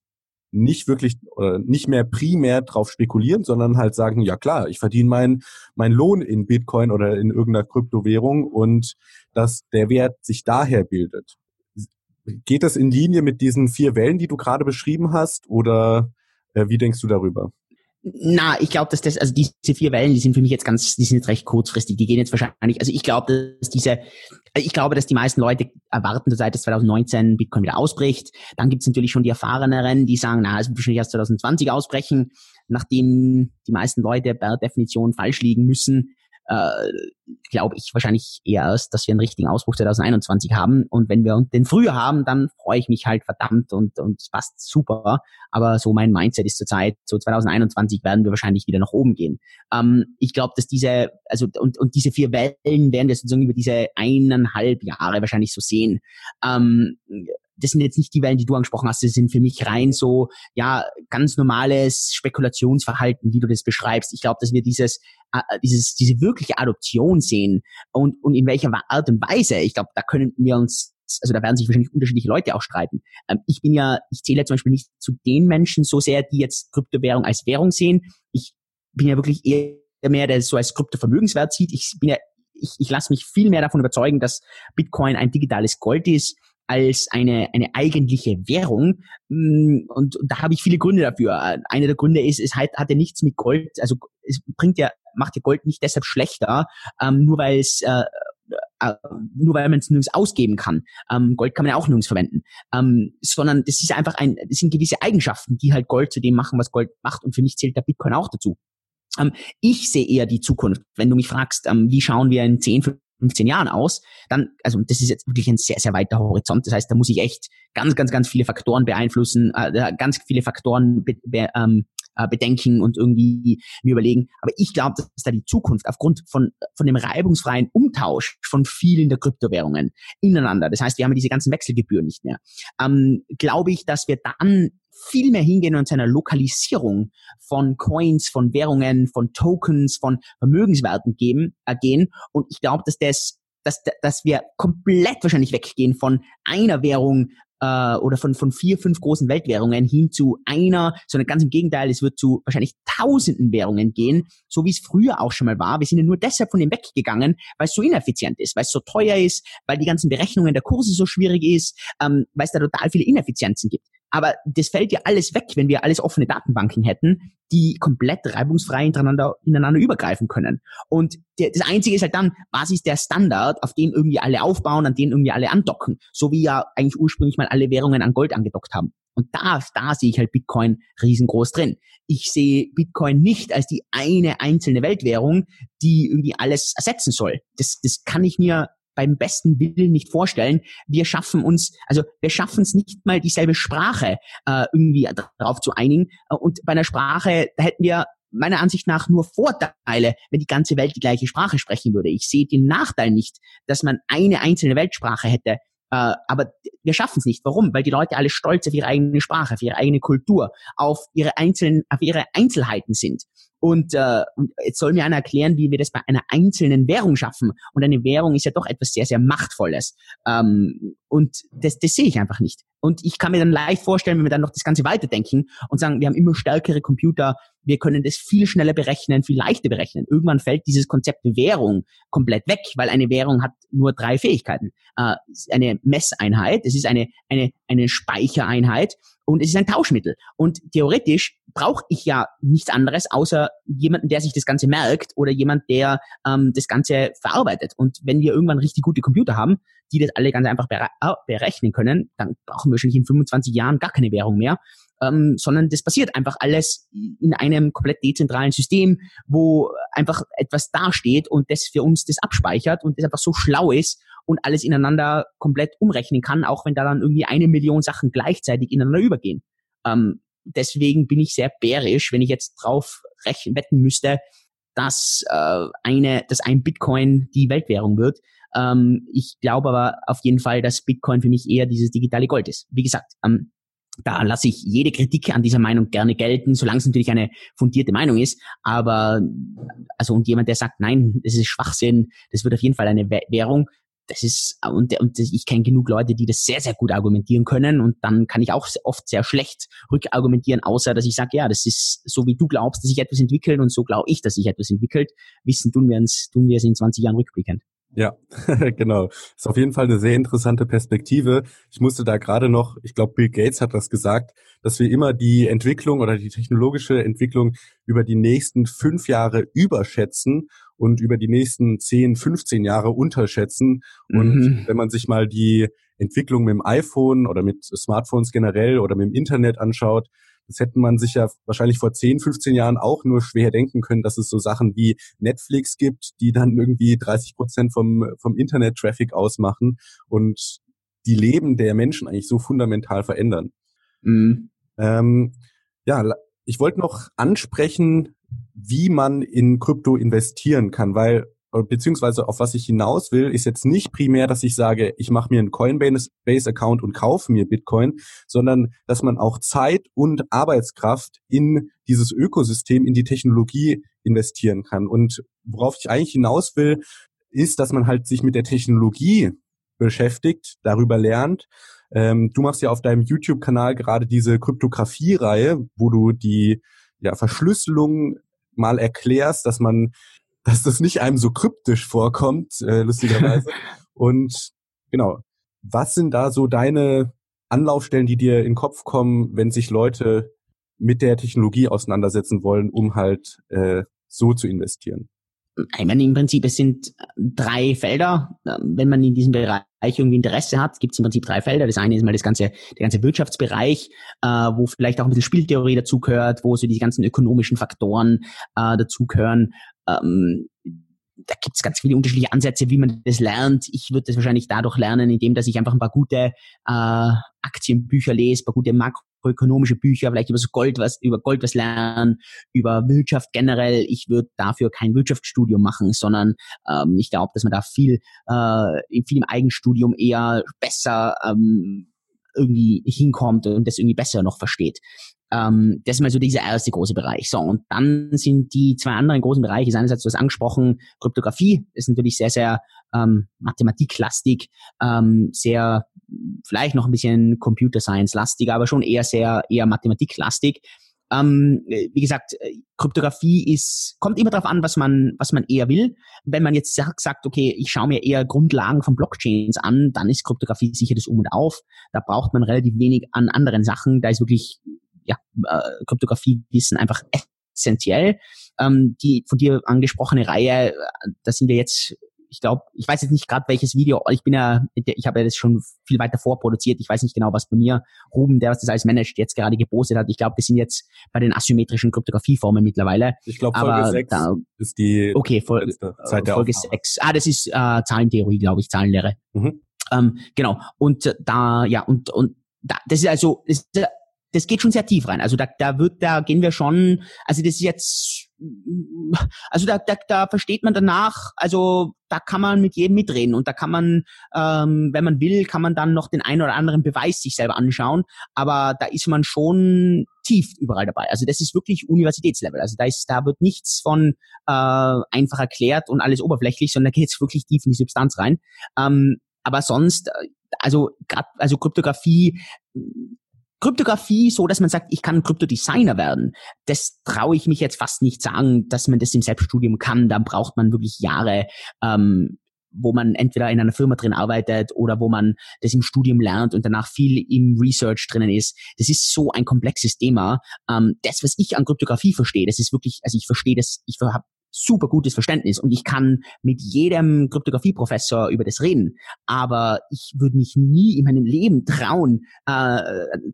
nicht wirklich oder nicht mehr primär drauf spekulieren, sondern halt sagen, ja klar, ich verdiene meinen mein Lohn in Bitcoin oder in irgendeiner Kryptowährung und dass der Wert sich daher bildet. Geht das in Linie mit diesen vier Wellen, die du gerade beschrieben hast, oder äh, wie denkst du darüber? Na, ich glaube, dass das, also diese vier Wellen, die sind für mich jetzt ganz, die sind jetzt recht kurzfristig. Die gehen jetzt wahrscheinlich, also ich glaube, dass diese, ich glaube, dass die meisten Leute erwarten seit 2019 Bitcoin wieder ausbricht. Dann gibt's natürlich schon die Erfahreneren, die sagen, na, es wird wahrscheinlich erst 2020 ausbrechen, nachdem die meisten Leute per Definition falsch liegen müssen äh, glaube ich wahrscheinlich eher erst, dass wir einen richtigen Ausbruch 2021 haben. Und wenn wir den früher haben, dann freue ich mich halt verdammt und, und es passt super. Aber so mein Mindset ist zurzeit, so 2021 werden wir wahrscheinlich wieder nach oben gehen. Ähm, ich glaube, dass diese, also und, und diese vier Wellen werden wir sozusagen über diese eineinhalb Jahre wahrscheinlich so sehen. Ähm, das sind jetzt nicht die Wellen, die du angesprochen hast, das sind für mich rein so, ja, ganz normales Spekulationsverhalten, wie du das beschreibst. Ich glaube, dass wir dieses, äh, dieses, diese wirkliche Adoption sehen und, und in welcher Art und Weise. Ich glaube, da können wir uns also da werden sich wahrscheinlich unterschiedliche Leute auch streiten. Ähm, ich bin ja, ich zähle zum Beispiel nicht zu den Menschen so sehr, die jetzt Kryptowährung als Währung sehen. Ich bin ja wirklich eher mehr, der so als Kryptovermögenswert sieht. Ich bin ja, ich, ich lasse mich viel mehr davon überzeugen, dass Bitcoin ein digitales Gold ist als eine, eine eigentliche Währung. Mm, und, und da habe ich viele Gründe dafür. Einer der Gründe ist, es hat, hat ja nichts mit Gold, also es bringt ja, macht ja Gold nicht deshalb schlechter, ähm, nur weil es äh, äh, nur weil man es nirgends ausgeben kann. Ähm, Gold kann man ja auch nirgends verwenden. Ähm, sondern das ist einfach ein, das sind gewisse Eigenschaften, die halt Gold zu dem machen, was Gold macht. Und für mich zählt der Bitcoin auch dazu. Ähm, ich sehe eher die Zukunft. Wenn du mich fragst, ähm, wie schauen wir in 10, 15 Jahren aus, dann, also das ist jetzt wirklich ein sehr, sehr weiter Horizont. Das heißt, da muss ich echt ganz, ganz, ganz viele Faktoren beeinflussen, äh, ganz viele Faktoren be, be, ähm, äh, bedenken und irgendwie mir überlegen. Aber ich glaube, dass da die Zukunft aufgrund von, von dem reibungsfreien Umtausch von vielen der Kryptowährungen ineinander, das heißt, wir haben diese ganzen Wechselgebühren nicht mehr, ähm, glaube ich, dass wir dann viel mehr hingehen und zu einer Lokalisierung von Coins, von Währungen, von Tokens, von Vermögenswerten geben, äh, gehen. Und ich glaube, dass das, dass, dass wir komplett wahrscheinlich weggehen von einer Währung äh, oder von, von vier, fünf großen Weltwährungen hin zu einer, sondern ganz im Gegenteil, es wird zu wahrscheinlich tausenden Währungen gehen, so wie es früher auch schon mal war. Wir sind ja nur deshalb von dem weggegangen, weil es so ineffizient ist, weil es so teuer ist, weil die ganzen Berechnungen der Kurse so schwierig ist, ähm, weil es da total viele Ineffizienzen gibt. Aber das fällt ja alles weg, wenn wir alles offene Datenbanken hätten, die komplett reibungsfrei ineinander, ineinander übergreifen können. Und der, das Einzige ist halt dann, was ist der Standard, auf dem irgendwie alle aufbauen, an den irgendwie alle andocken, so wie ja eigentlich ursprünglich mal alle Währungen an Gold angedockt haben. Und da, da sehe ich halt Bitcoin riesengroß drin. Ich sehe Bitcoin nicht als die eine einzelne Weltwährung, die irgendwie alles ersetzen soll. Das, das kann ich mir beim besten Willen nicht vorstellen. Wir schaffen uns, also wir schaffen es nicht mal dieselbe Sprache äh, irgendwie darauf zu einigen. Und bei einer Sprache, da hätten wir meiner Ansicht nach nur Vorteile, wenn die ganze Welt die gleiche Sprache sprechen würde. Ich sehe den Nachteil nicht, dass man eine einzelne Weltsprache hätte. Äh, aber wir schaffen es nicht. Warum? Weil die Leute alle stolz auf ihre eigene Sprache, auf ihre eigene Kultur, auf ihre einzelnen, auf ihre Einzelheiten sind. Und, äh, jetzt soll mir einer erklären, wie wir das bei einer einzelnen Währung schaffen. Und eine Währung ist ja doch etwas sehr, sehr Machtvolles. Ähm, und das, das sehe ich einfach nicht. Und ich kann mir dann leicht vorstellen, wenn wir dann noch das Ganze weiterdenken und sagen, wir haben immer stärkere Computer, wir können das viel schneller berechnen, viel leichter berechnen. Irgendwann fällt dieses Konzept Währung komplett weg, weil eine Währung hat nur drei Fähigkeiten. Äh, eine Messeinheit, es ist eine, eine, eine Speichereinheit und es ist ein Tauschmittel. Und theoretisch brauche ich ja nichts anderes, außer jemanden, der sich das Ganze merkt oder jemand, der ähm, das Ganze verarbeitet. Und wenn wir irgendwann richtig gute Computer haben, die das alle ganz einfach äh, berechnen können, dann brauchen wir wahrscheinlich in 25 Jahren gar keine Währung mehr, ähm, sondern das passiert einfach alles in einem komplett dezentralen System, wo einfach etwas dasteht und das für uns das abspeichert und das einfach so schlau ist und alles ineinander komplett umrechnen kann, auch wenn da dann irgendwie eine Million Sachen gleichzeitig ineinander übergehen. Ähm, deswegen bin ich sehr bärisch, wenn ich jetzt drauf rechnen, wetten müsste, dass äh, eine, dass ein Bitcoin die Weltwährung wird. Ähm, ich glaube aber auf jeden Fall, dass Bitcoin für mich eher dieses digitale Gold ist. Wie gesagt, ähm, da lasse ich jede Kritik an dieser Meinung gerne gelten, solange es natürlich eine fundierte Meinung ist. Aber also und jemand, der sagt, nein, das ist Schwachsinn, das wird auf jeden Fall eine Währung, das ist, und, und ich kenne genug Leute, die das sehr, sehr gut argumentieren können und dann kann ich auch oft sehr schlecht rückargumentieren, außer dass ich sage, ja, das ist so wie du glaubst, dass sich etwas entwickelt und so glaube ich, dass sich etwas entwickelt. Wissen tun wir uns, tun wir es in 20 Jahren rückblickend. Ja, genau. Ist auf jeden Fall eine sehr interessante Perspektive. Ich musste da gerade noch, ich glaube, Bill Gates hat das gesagt, dass wir immer die Entwicklung oder die technologische Entwicklung über die nächsten fünf Jahre überschätzen und über die nächsten 10, 15 Jahre unterschätzen. Und mhm. wenn man sich mal die Entwicklung mit dem iPhone oder mit Smartphones generell oder mit dem Internet anschaut, das hätte man sich ja wahrscheinlich vor 10, 15 Jahren auch nur schwer denken können, dass es so Sachen wie Netflix gibt, die dann irgendwie 30 Prozent vom, vom Internet-Traffic ausmachen und die Leben der Menschen eigentlich so fundamental verändern. Mhm. Ähm, ja, ich wollte noch ansprechen, wie man in Krypto investieren kann, weil beziehungsweise auf was ich hinaus will, ist jetzt nicht primär, dass ich sage, ich mache mir einen Coinbase-Account und kaufe mir Bitcoin, sondern dass man auch Zeit und Arbeitskraft in dieses Ökosystem, in die Technologie investieren kann. Und worauf ich eigentlich hinaus will, ist, dass man halt sich mit der Technologie beschäftigt, darüber lernt. Ähm, du machst ja auf deinem YouTube-Kanal gerade diese Kryptographie-Reihe, wo du die ja, Verschlüsselung mal erklärst, dass man dass das nicht einem so kryptisch vorkommt, äh, lustigerweise. Und genau, was sind da so deine Anlaufstellen, die dir in den Kopf kommen, wenn sich Leute mit der Technologie auseinandersetzen wollen, um halt äh, so zu investieren? Ich meine, im Prinzip, es sind drei Felder. Wenn man in diesem Bereich irgendwie Interesse hat, gibt es im Prinzip drei Felder. Das eine ist mal das ganze, der ganze Wirtschaftsbereich, äh, wo vielleicht auch ein bisschen Spieltheorie dazugehört, wo so die ganzen ökonomischen Faktoren äh, dazugehören. Ähm, da gibt es ganz viele unterschiedliche Ansätze, wie man das lernt. Ich würde das wahrscheinlich dadurch lernen, indem dass ich einfach ein paar gute äh, Aktienbücher lese, ein paar gute makroökonomische Bücher, vielleicht über so Gold was, über Gold was lernen, über Wirtschaft generell. Ich würde dafür kein Wirtschaftsstudium machen, sondern ähm, ich glaube, dass man da viel, äh, viel im Eigenstudium eher besser ähm, irgendwie hinkommt und das irgendwie besser noch versteht. Ähm, das ist mal so dieser erste große Bereich. So, und dann sind die zwei anderen großen Bereiche, einerseits, du hast angesprochen, Kryptographie, ist natürlich sehr, sehr ähm, mathematiklastig, ähm, sehr vielleicht noch ein bisschen Computer Science lastig, aber schon eher sehr, eher mathematiklastig. Ähm, wie gesagt, Kryptographie ist, kommt immer darauf an, was man, was man eher will. Wenn man jetzt sagt, okay, ich schaue mir eher Grundlagen von Blockchains an, dann ist Kryptographie sicher das Um und Auf. Da braucht man relativ wenig an anderen Sachen. Da ist wirklich ja, äh, Kryptographie-Wissen einfach essentiell. Ähm, die von dir angesprochene Reihe, äh, da sind wir jetzt ich glaube, ich weiß jetzt nicht gerade welches Video, ich bin ja, ich habe ja das schon viel weiter vorproduziert, ich weiß nicht genau, was bei mir Ruben, der was das alles managt, jetzt gerade gepostet hat. Ich glaube, wir sind jetzt bei den asymmetrischen Kryptografieformen mittlerweile. Ich glaube, Folge Aber 6 da, ist die okay, Fol Zeit der Folge Aufnahme. 6. Ah, das ist äh, Zahlentheorie, glaube ich, Zahlenlehre. Mhm. Ähm, genau. Und da, ja, und, und da, das ist also, das ist das geht schon sehr tief rein. Also da, da wird, da gehen wir schon, also das ist jetzt, also da, da, da versteht man danach, also da kann man mit jedem mitreden und da kann man, ähm, wenn man will, kann man dann noch den einen oder anderen Beweis sich selber anschauen, aber da ist man schon tief überall dabei. Also das ist wirklich Universitätslevel. Also da ist, da wird nichts von äh, einfach erklärt und alles oberflächlich, sondern da geht es wirklich tief in die Substanz rein. Ähm, aber sonst, äh, also also Kryptographie Kryptographie so, dass man sagt, ich kann Kryptodesigner werden. Das traue ich mich jetzt fast nicht sagen, dass man das im Selbststudium kann. Da braucht man wirklich Jahre, ähm, wo man entweder in einer Firma drin arbeitet oder wo man das im Studium lernt und danach viel im Research drinnen ist. Das ist so ein komplexes Thema. Ähm, das, was ich an Kryptographie verstehe, das ist wirklich, also ich verstehe das, ich habe super gutes Verständnis und ich kann mit jedem Kryptographieprofessor über das reden. Aber ich würde mich nie in meinem Leben trauen, äh,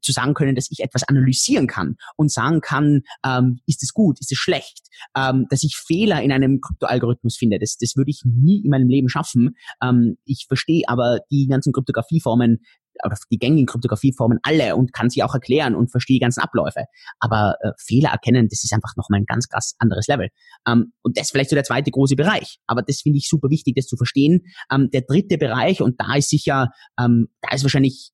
zu sagen können, dass ich etwas analysieren kann und sagen kann, ähm, ist es gut, ist es schlecht, ähm, dass ich Fehler in einem Kryptoalgorithmus finde. Das, das würde ich nie in meinem Leben schaffen. Ähm, ich verstehe aber die ganzen Kryptografieformen oder die gängigen Kryptografieformen alle und kann sie auch erklären und verstehe die ganzen Abläufe. Aber äh, Fehler erkennen, das ist einfach nochmal ein ganz krass anderes Level. Ähm, und das vielleicht so der zweite große Bereich. Aber das finde ich super wichtig, das zu verstehen. Ähm, der dritte Bereich, und da ist sicher, ähm, da ist wahrscheinlich,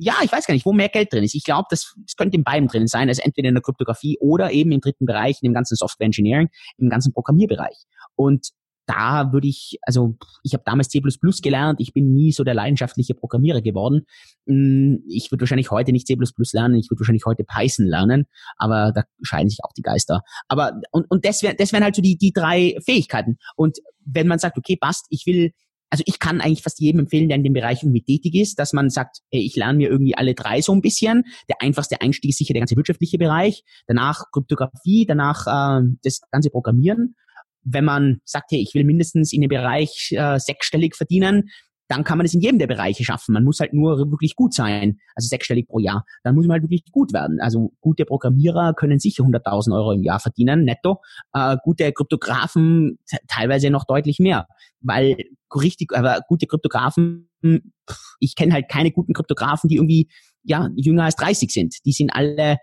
ja, ich weiß gar nicht, wo mehr Geld drin ist. Ich glaube, das, das könnte in beiden drin sein, also entweder in der Kryptographie oder eben im dritten Bereich, in dem ganzen Software Engineering, im ganzen Programmierbereich. Und da würde ich, also ich habe damals C++ gelernt, ich bin nie so der leidenschaftliche Programmierer geworden. Hm, ich würde wahrscheinlich heute nicht C++ lernen, ich würde wahrscheinlich heute Python lernen, aber da scheiden sich auch die Geister. Aber und, und das wären das wären halt so die, die drei Fähigkeiten. Und wenn man sagt, okay, passt, ich will also ich kann eigentlich fast jedem empfehlen, der in dem Bereich irgendwie tätig ist, dass man sagt, ey, ich lerne mir irgendwie alle drei so ein bisschen. Der einfachste Einstieg ist sicher der ganze wirtschaftliche Bereich, danach Kryptographie, danach äh, das ganze Programmieren. Wenn man sagt, hey, ich will mindestens in dem Bereich äh, sechsstellig verdienen, dann kann man es in jedem der Bereiche schaffen. Man muss halt nur wirklich gut sein, also sechsstellig pro Jahr. Dann muss man halt wirklich gut werden. Also gute Programmierer können sicher 100.000 Euro im Jahr verdienen, netto. Äh, gute Kryptografen teilweise noch deutlich mehr, weil richtig, aber gute Kryptografen, ich kenne halt keine guten Kryptografen, die irgendwie ja jünger als 30 sind. Die sind alle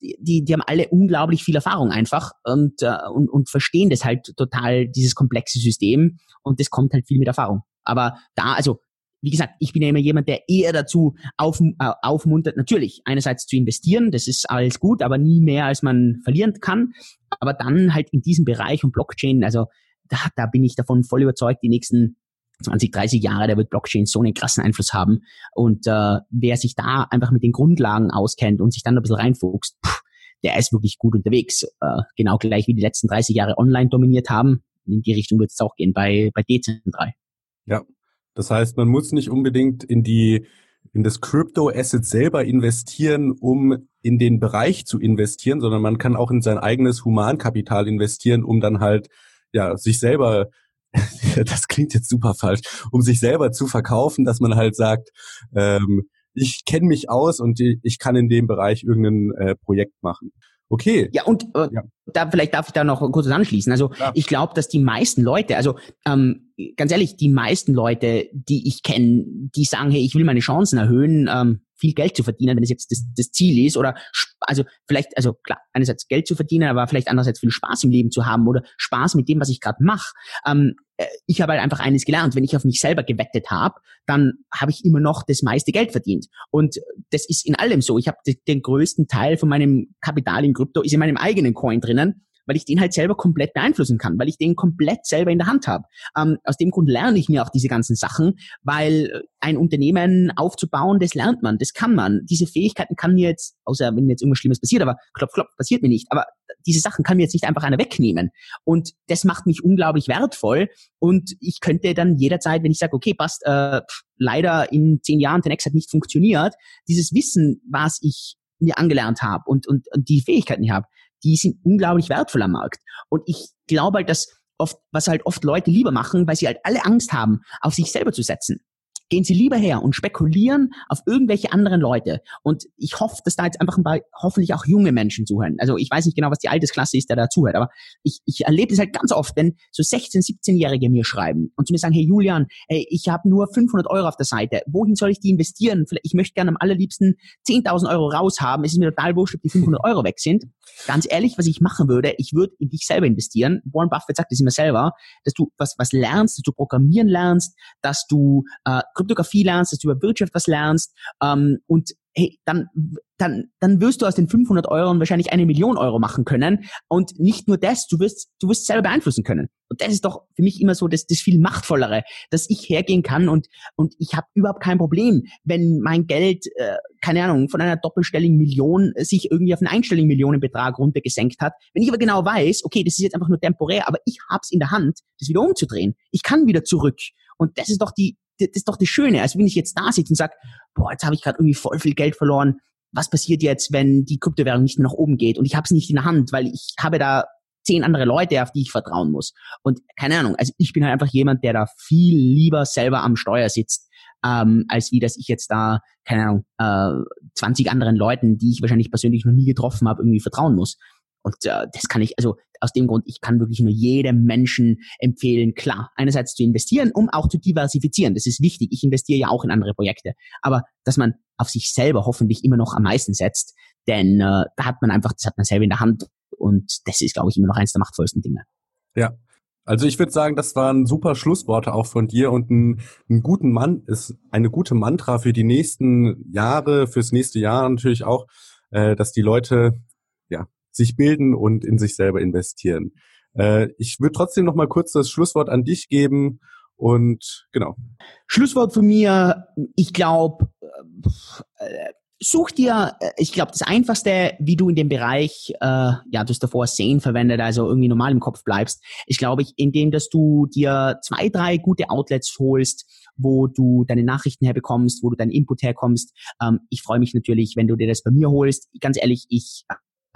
die, die haben alle unglaublich viel Erfahrung einfach und, äh, und, und verstehen das halt total, dieses komplexe System und das kommt halt viel mit Erfahrung. Aber da, also wie gesagt, ich bin ja immer jemand, der eher dazu auf, äh, aufmuntert, natürlich einerseits zu investieren, das ist alles gut, aber nie mehr, als man verlieren kann. Aber dann halt in diesem Bereich und Blockchain, also da, da bin ich davon voll überzeugt, die nächsten 20, 30 Jahre, da wird Blockchain so einen krassen Einfluss haben. Und äh, wer sich da einfach mit den Grundlagen auskennt und sich dann ein bisschen reinfuchst, pff, der ist wirklich gut unterwegs. Äh, genau gleich wie die letzten 30 Jahre online dominiert haben. In die Richtung wird es auch gehen bei, bei Dezentral. Ja, das heißt, man muss nicht unbedingt in die in das Crypto Asset selber investieren, um in den Bereich zu investieren, sondern man kann auch in sein eigenes Humankapital investieren, um dann halt ja sich selber das klingt jetzt super falsch, um sich selber zu verkaufen, dass man halt sagt, ähm, ich kenne mich aus und ich kann in dem Bereich irgendein äh, Projekt machen. Okay. Ja, und äh, ja. da vielleicht darf ich da noch kurz anschließen. Also ja. ich glaube, dass die meisten Leute, also ähm, ganz ehrlich, die meisten Leute, die ich kenne, die sagen, hey, ich will meine Chancen erhöhen, ähm, viel Geld zu verdienen, wenn es jetzt das, das Ziel ist, oder also vielleicht, also klar, einerseits Geld zu verdienen, aber vielleicht andererseits viel Spaß im Leben zu haben oder Spaß mit dem, was ich gerade mache. Ähm, äh, ich habe halt einfach eines gelernt, wenn ich auf mich selber gewettet habe, dann habe ich immer noch das meiste Geld verdient. Und das ist in allem so. Ich habe den größten Teil von meinem Kapital in Krypto ist in meinem eigenen Coin drinnen weil ich den halt selber komplett beeinflussen kann, weil ich den komplett selber in der Hand habe. Ähm, aus dem Grund lerne ich mir auch diese ganzen Sachen, weil ein Unternehmen aufzubauen, das lernt man, das kann man. Diese Fähigkeiten kann mir jetzt, außer wenn mir jetzt irgendwas Schlimmes passiert, aber klopf, klopf, passiert mir nicht, aber diese Sachen kann mir jetzt nicht einfach einer wegnehmen. Und das macht mich unglaublich wertvoll. Und ich könnte dann jederzeit, wenn ich sage, okay, passt, äh, pff, leider in zehn Jahren Tenex hat nicht funktioniert, dieses Wissen, was ich mir angelernt habe und, und, und die Fähigkeiten, die ich habe, die sind unglaublich wertvoll am Markt. Und ich glaube halt, dass oft, was halt oft Leute lieber machen, weil sie halt alle Angst haben, auf sich selber zu setzen gehen Sie lieber her und spekulieren auf irgendwelche anderen Leute. Und ich hoffe, dass da jetzt einfach ein paar, hoffentlich auch junge Menschen zuhören. Also ich weiß nicht genau, was die Altersklasse ist, der da zuhört, aber ich, ich erlebe das halt ganz oft, wenn so 16-, 17-Jährige mir schreiben und zu mir sagen, hey Julian, hey, ich habe nur 500 Euro auf der Seite. Wohin soll ich die investieren? Ich möchte gerne am allerliebsten 10.000 Euro raushaben. Es ist mir total wurscht, ob die 500 Euro weg sind. Ganz ehrlich, was ich machen würde, ich würde in dich selber investieren. Warren Buffett sagt das immer selber, dass du was, was lernst, dass du programmieren lernst, dass du äh, Kryptographie lernst, dass du über Wirtschaft was lernst ähm, und hey, dann, dann, dann wirst du aus den 500 Euro wahrscheinlich eine Million Euro machen können. Und nicht nur das, du wirst, du wirst selber beeinflussen können. Und das ist doch für mich immer so das, das viel Machtvollere, dass ich hergehen kann und, und ich habe überhaupt kein Problem, wenn mein Geld, äh, keine Ahnung, von einer doppelstelligen Million sich irgendwie auf einen einstelligen Millionenbetrag runtergesenkt hat. Wenn ich aber genau weiß, okay, das ist jetzt einfach nur temporär, aber ich hab's in der Hand, das wieder umzudrehen. Ich kann wieder zurück. Und das ist doch die, das ist doch das Schöne. Also wenn ich jetzt da sitze und sage, boah, jetzt habe ich gerade irgendwie voll viel Geld verloren. Was passiert jetzt, wenn die Kryptowährung nicht mehr nach oben geht und ich habe es nicht in der Hand, weil ich habe da zehn andere Leute, auf die ich vertrauen muss. Und keine Ahnung, also ich bin halt einfach jemand, der da viel lieber selber am Steuer sitzt, ähm, als wie dass ich jetzt da, keine Ahnung, äh, 20 anderen Leuten, die ich wahrscheinlich persönlich noch nie getroffen habe, irgendwie vertrauen muss. Und äh, das kann ich, also aus dem Grund, ich kann wirklich nur jedem Menschen empfehlen, klar, einerseits zu investieren, um auch zu diversifizieren. Das ist wichtig. Ich investiere ja auch in andere Projekte. Aber dass man auf sich selber hoffentlich immer noch am meisten setzt, denn äh, da hat man einfach, das hat man selber in der Hand und das ist, glaube ich, immer noch eines der machtvollsten Dinge. Ja, also ich würde sagen, das waren super Schlussworte auch von dir und ein, ein guten Mann ist eine gute Mantra für die nächsten Jahre, fürs nächste Jahr natürlich auch, äh, dass die Leute ja sich bilden und in sich selber investieren. Äh, ich würde trotzdem noch mal kurz das Schlusswort an dich geben und genau. Schlusswort von mir, ich glaube, äh, such dir, äh, ich glaube, das Einfachste, wie du in dem Bereich, äh, ja, du hast davor Sane verwendet, also irgendwie normal im Kopf bleibst, ist, glaube ich, indem, dass du dir zwei, drei gute Outlets holst, wo du deine Nachrichten herbekommst, wo du deinen Input herkommst. Ähm, ich freue mich natürlich, wenn du dir das bei mir holst. Ganz ehrlich, ich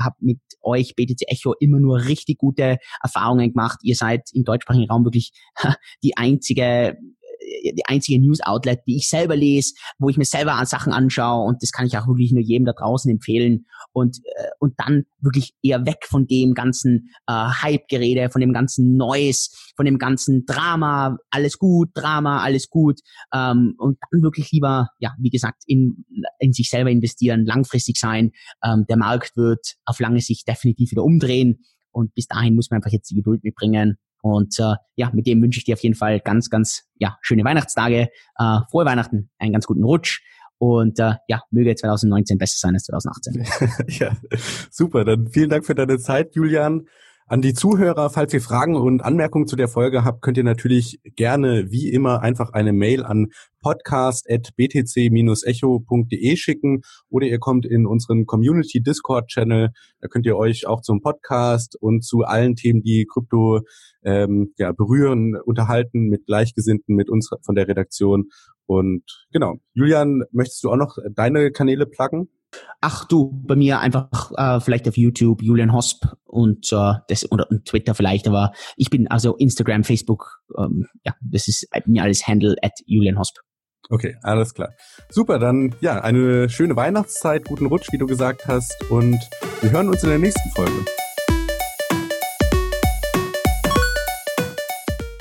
habe mit euch BTC Echo immer nur richtig gute Erfahrungen gemacht. Ihr seid im deutschsprachigen Raum wirklich die einzige die einzige News-Outlet, die ich selber lese, wo ich mir selber Sachen anschaue und das kann ich auch wirklich nur jedem da draußen empfehlen und, äh, und dann wirklich eher weg von dem ganzen äh, Hype-Gerede, von dem ganzen Noise, von dem ganzen Drama, alles gut, Drama, alles gut ähm, und dann wirklich lieber, ja, wie gesagt, in, in sich selber investieren, langfristig sein. Ähm, der Markt wird auf lange Sicht definitiv wieder umdrehen und bis dahin muss man einfach jetzt die Geduld mitbringen und äh, ja, mit dem wünsche ich dir auf jeden Fall ganz, ganz ja, schöne Weihnachtstage, äh, frohe Weihnachten, einen ganz guten Rutsch und äh, ja, möge 2019 besser sein als 2018. ja, super. Dann vielen Dank für deine Zeit, Julian. An die Zuhörer, falls ihr Fragen und Anmerkungen zu der Folge habt, könnt ihr natürlich gerne wie immer einfach eine Mail an podcast.btc-echo.de schicken oder ihr kommt in unseren Community Discord Channel. Da könnt ihr euch auch zum Podcast und zu allen Themen, die Krypto ähm, ja, berühren, unterhalten mit Gleichgesinnten, mit uns von der Redaktion. Und genau, Julian, möchtest du auch noch deine Kanäle pluggen? Ach du, bei mir einfach äh, vielleicht auf YouTube Julian Hosp und äh, das oder und Twitter vielleicht, aber ich bin also Instagram, Facebook, ähm, ja, das ist mir alles Handle at Julian Hosp. Okay, alles klar. Super, dann ja, eine schöne Weihnachtszeit, guten Rutsch, wie du gesagt hast, und wir hören uns in der nächsten Folge.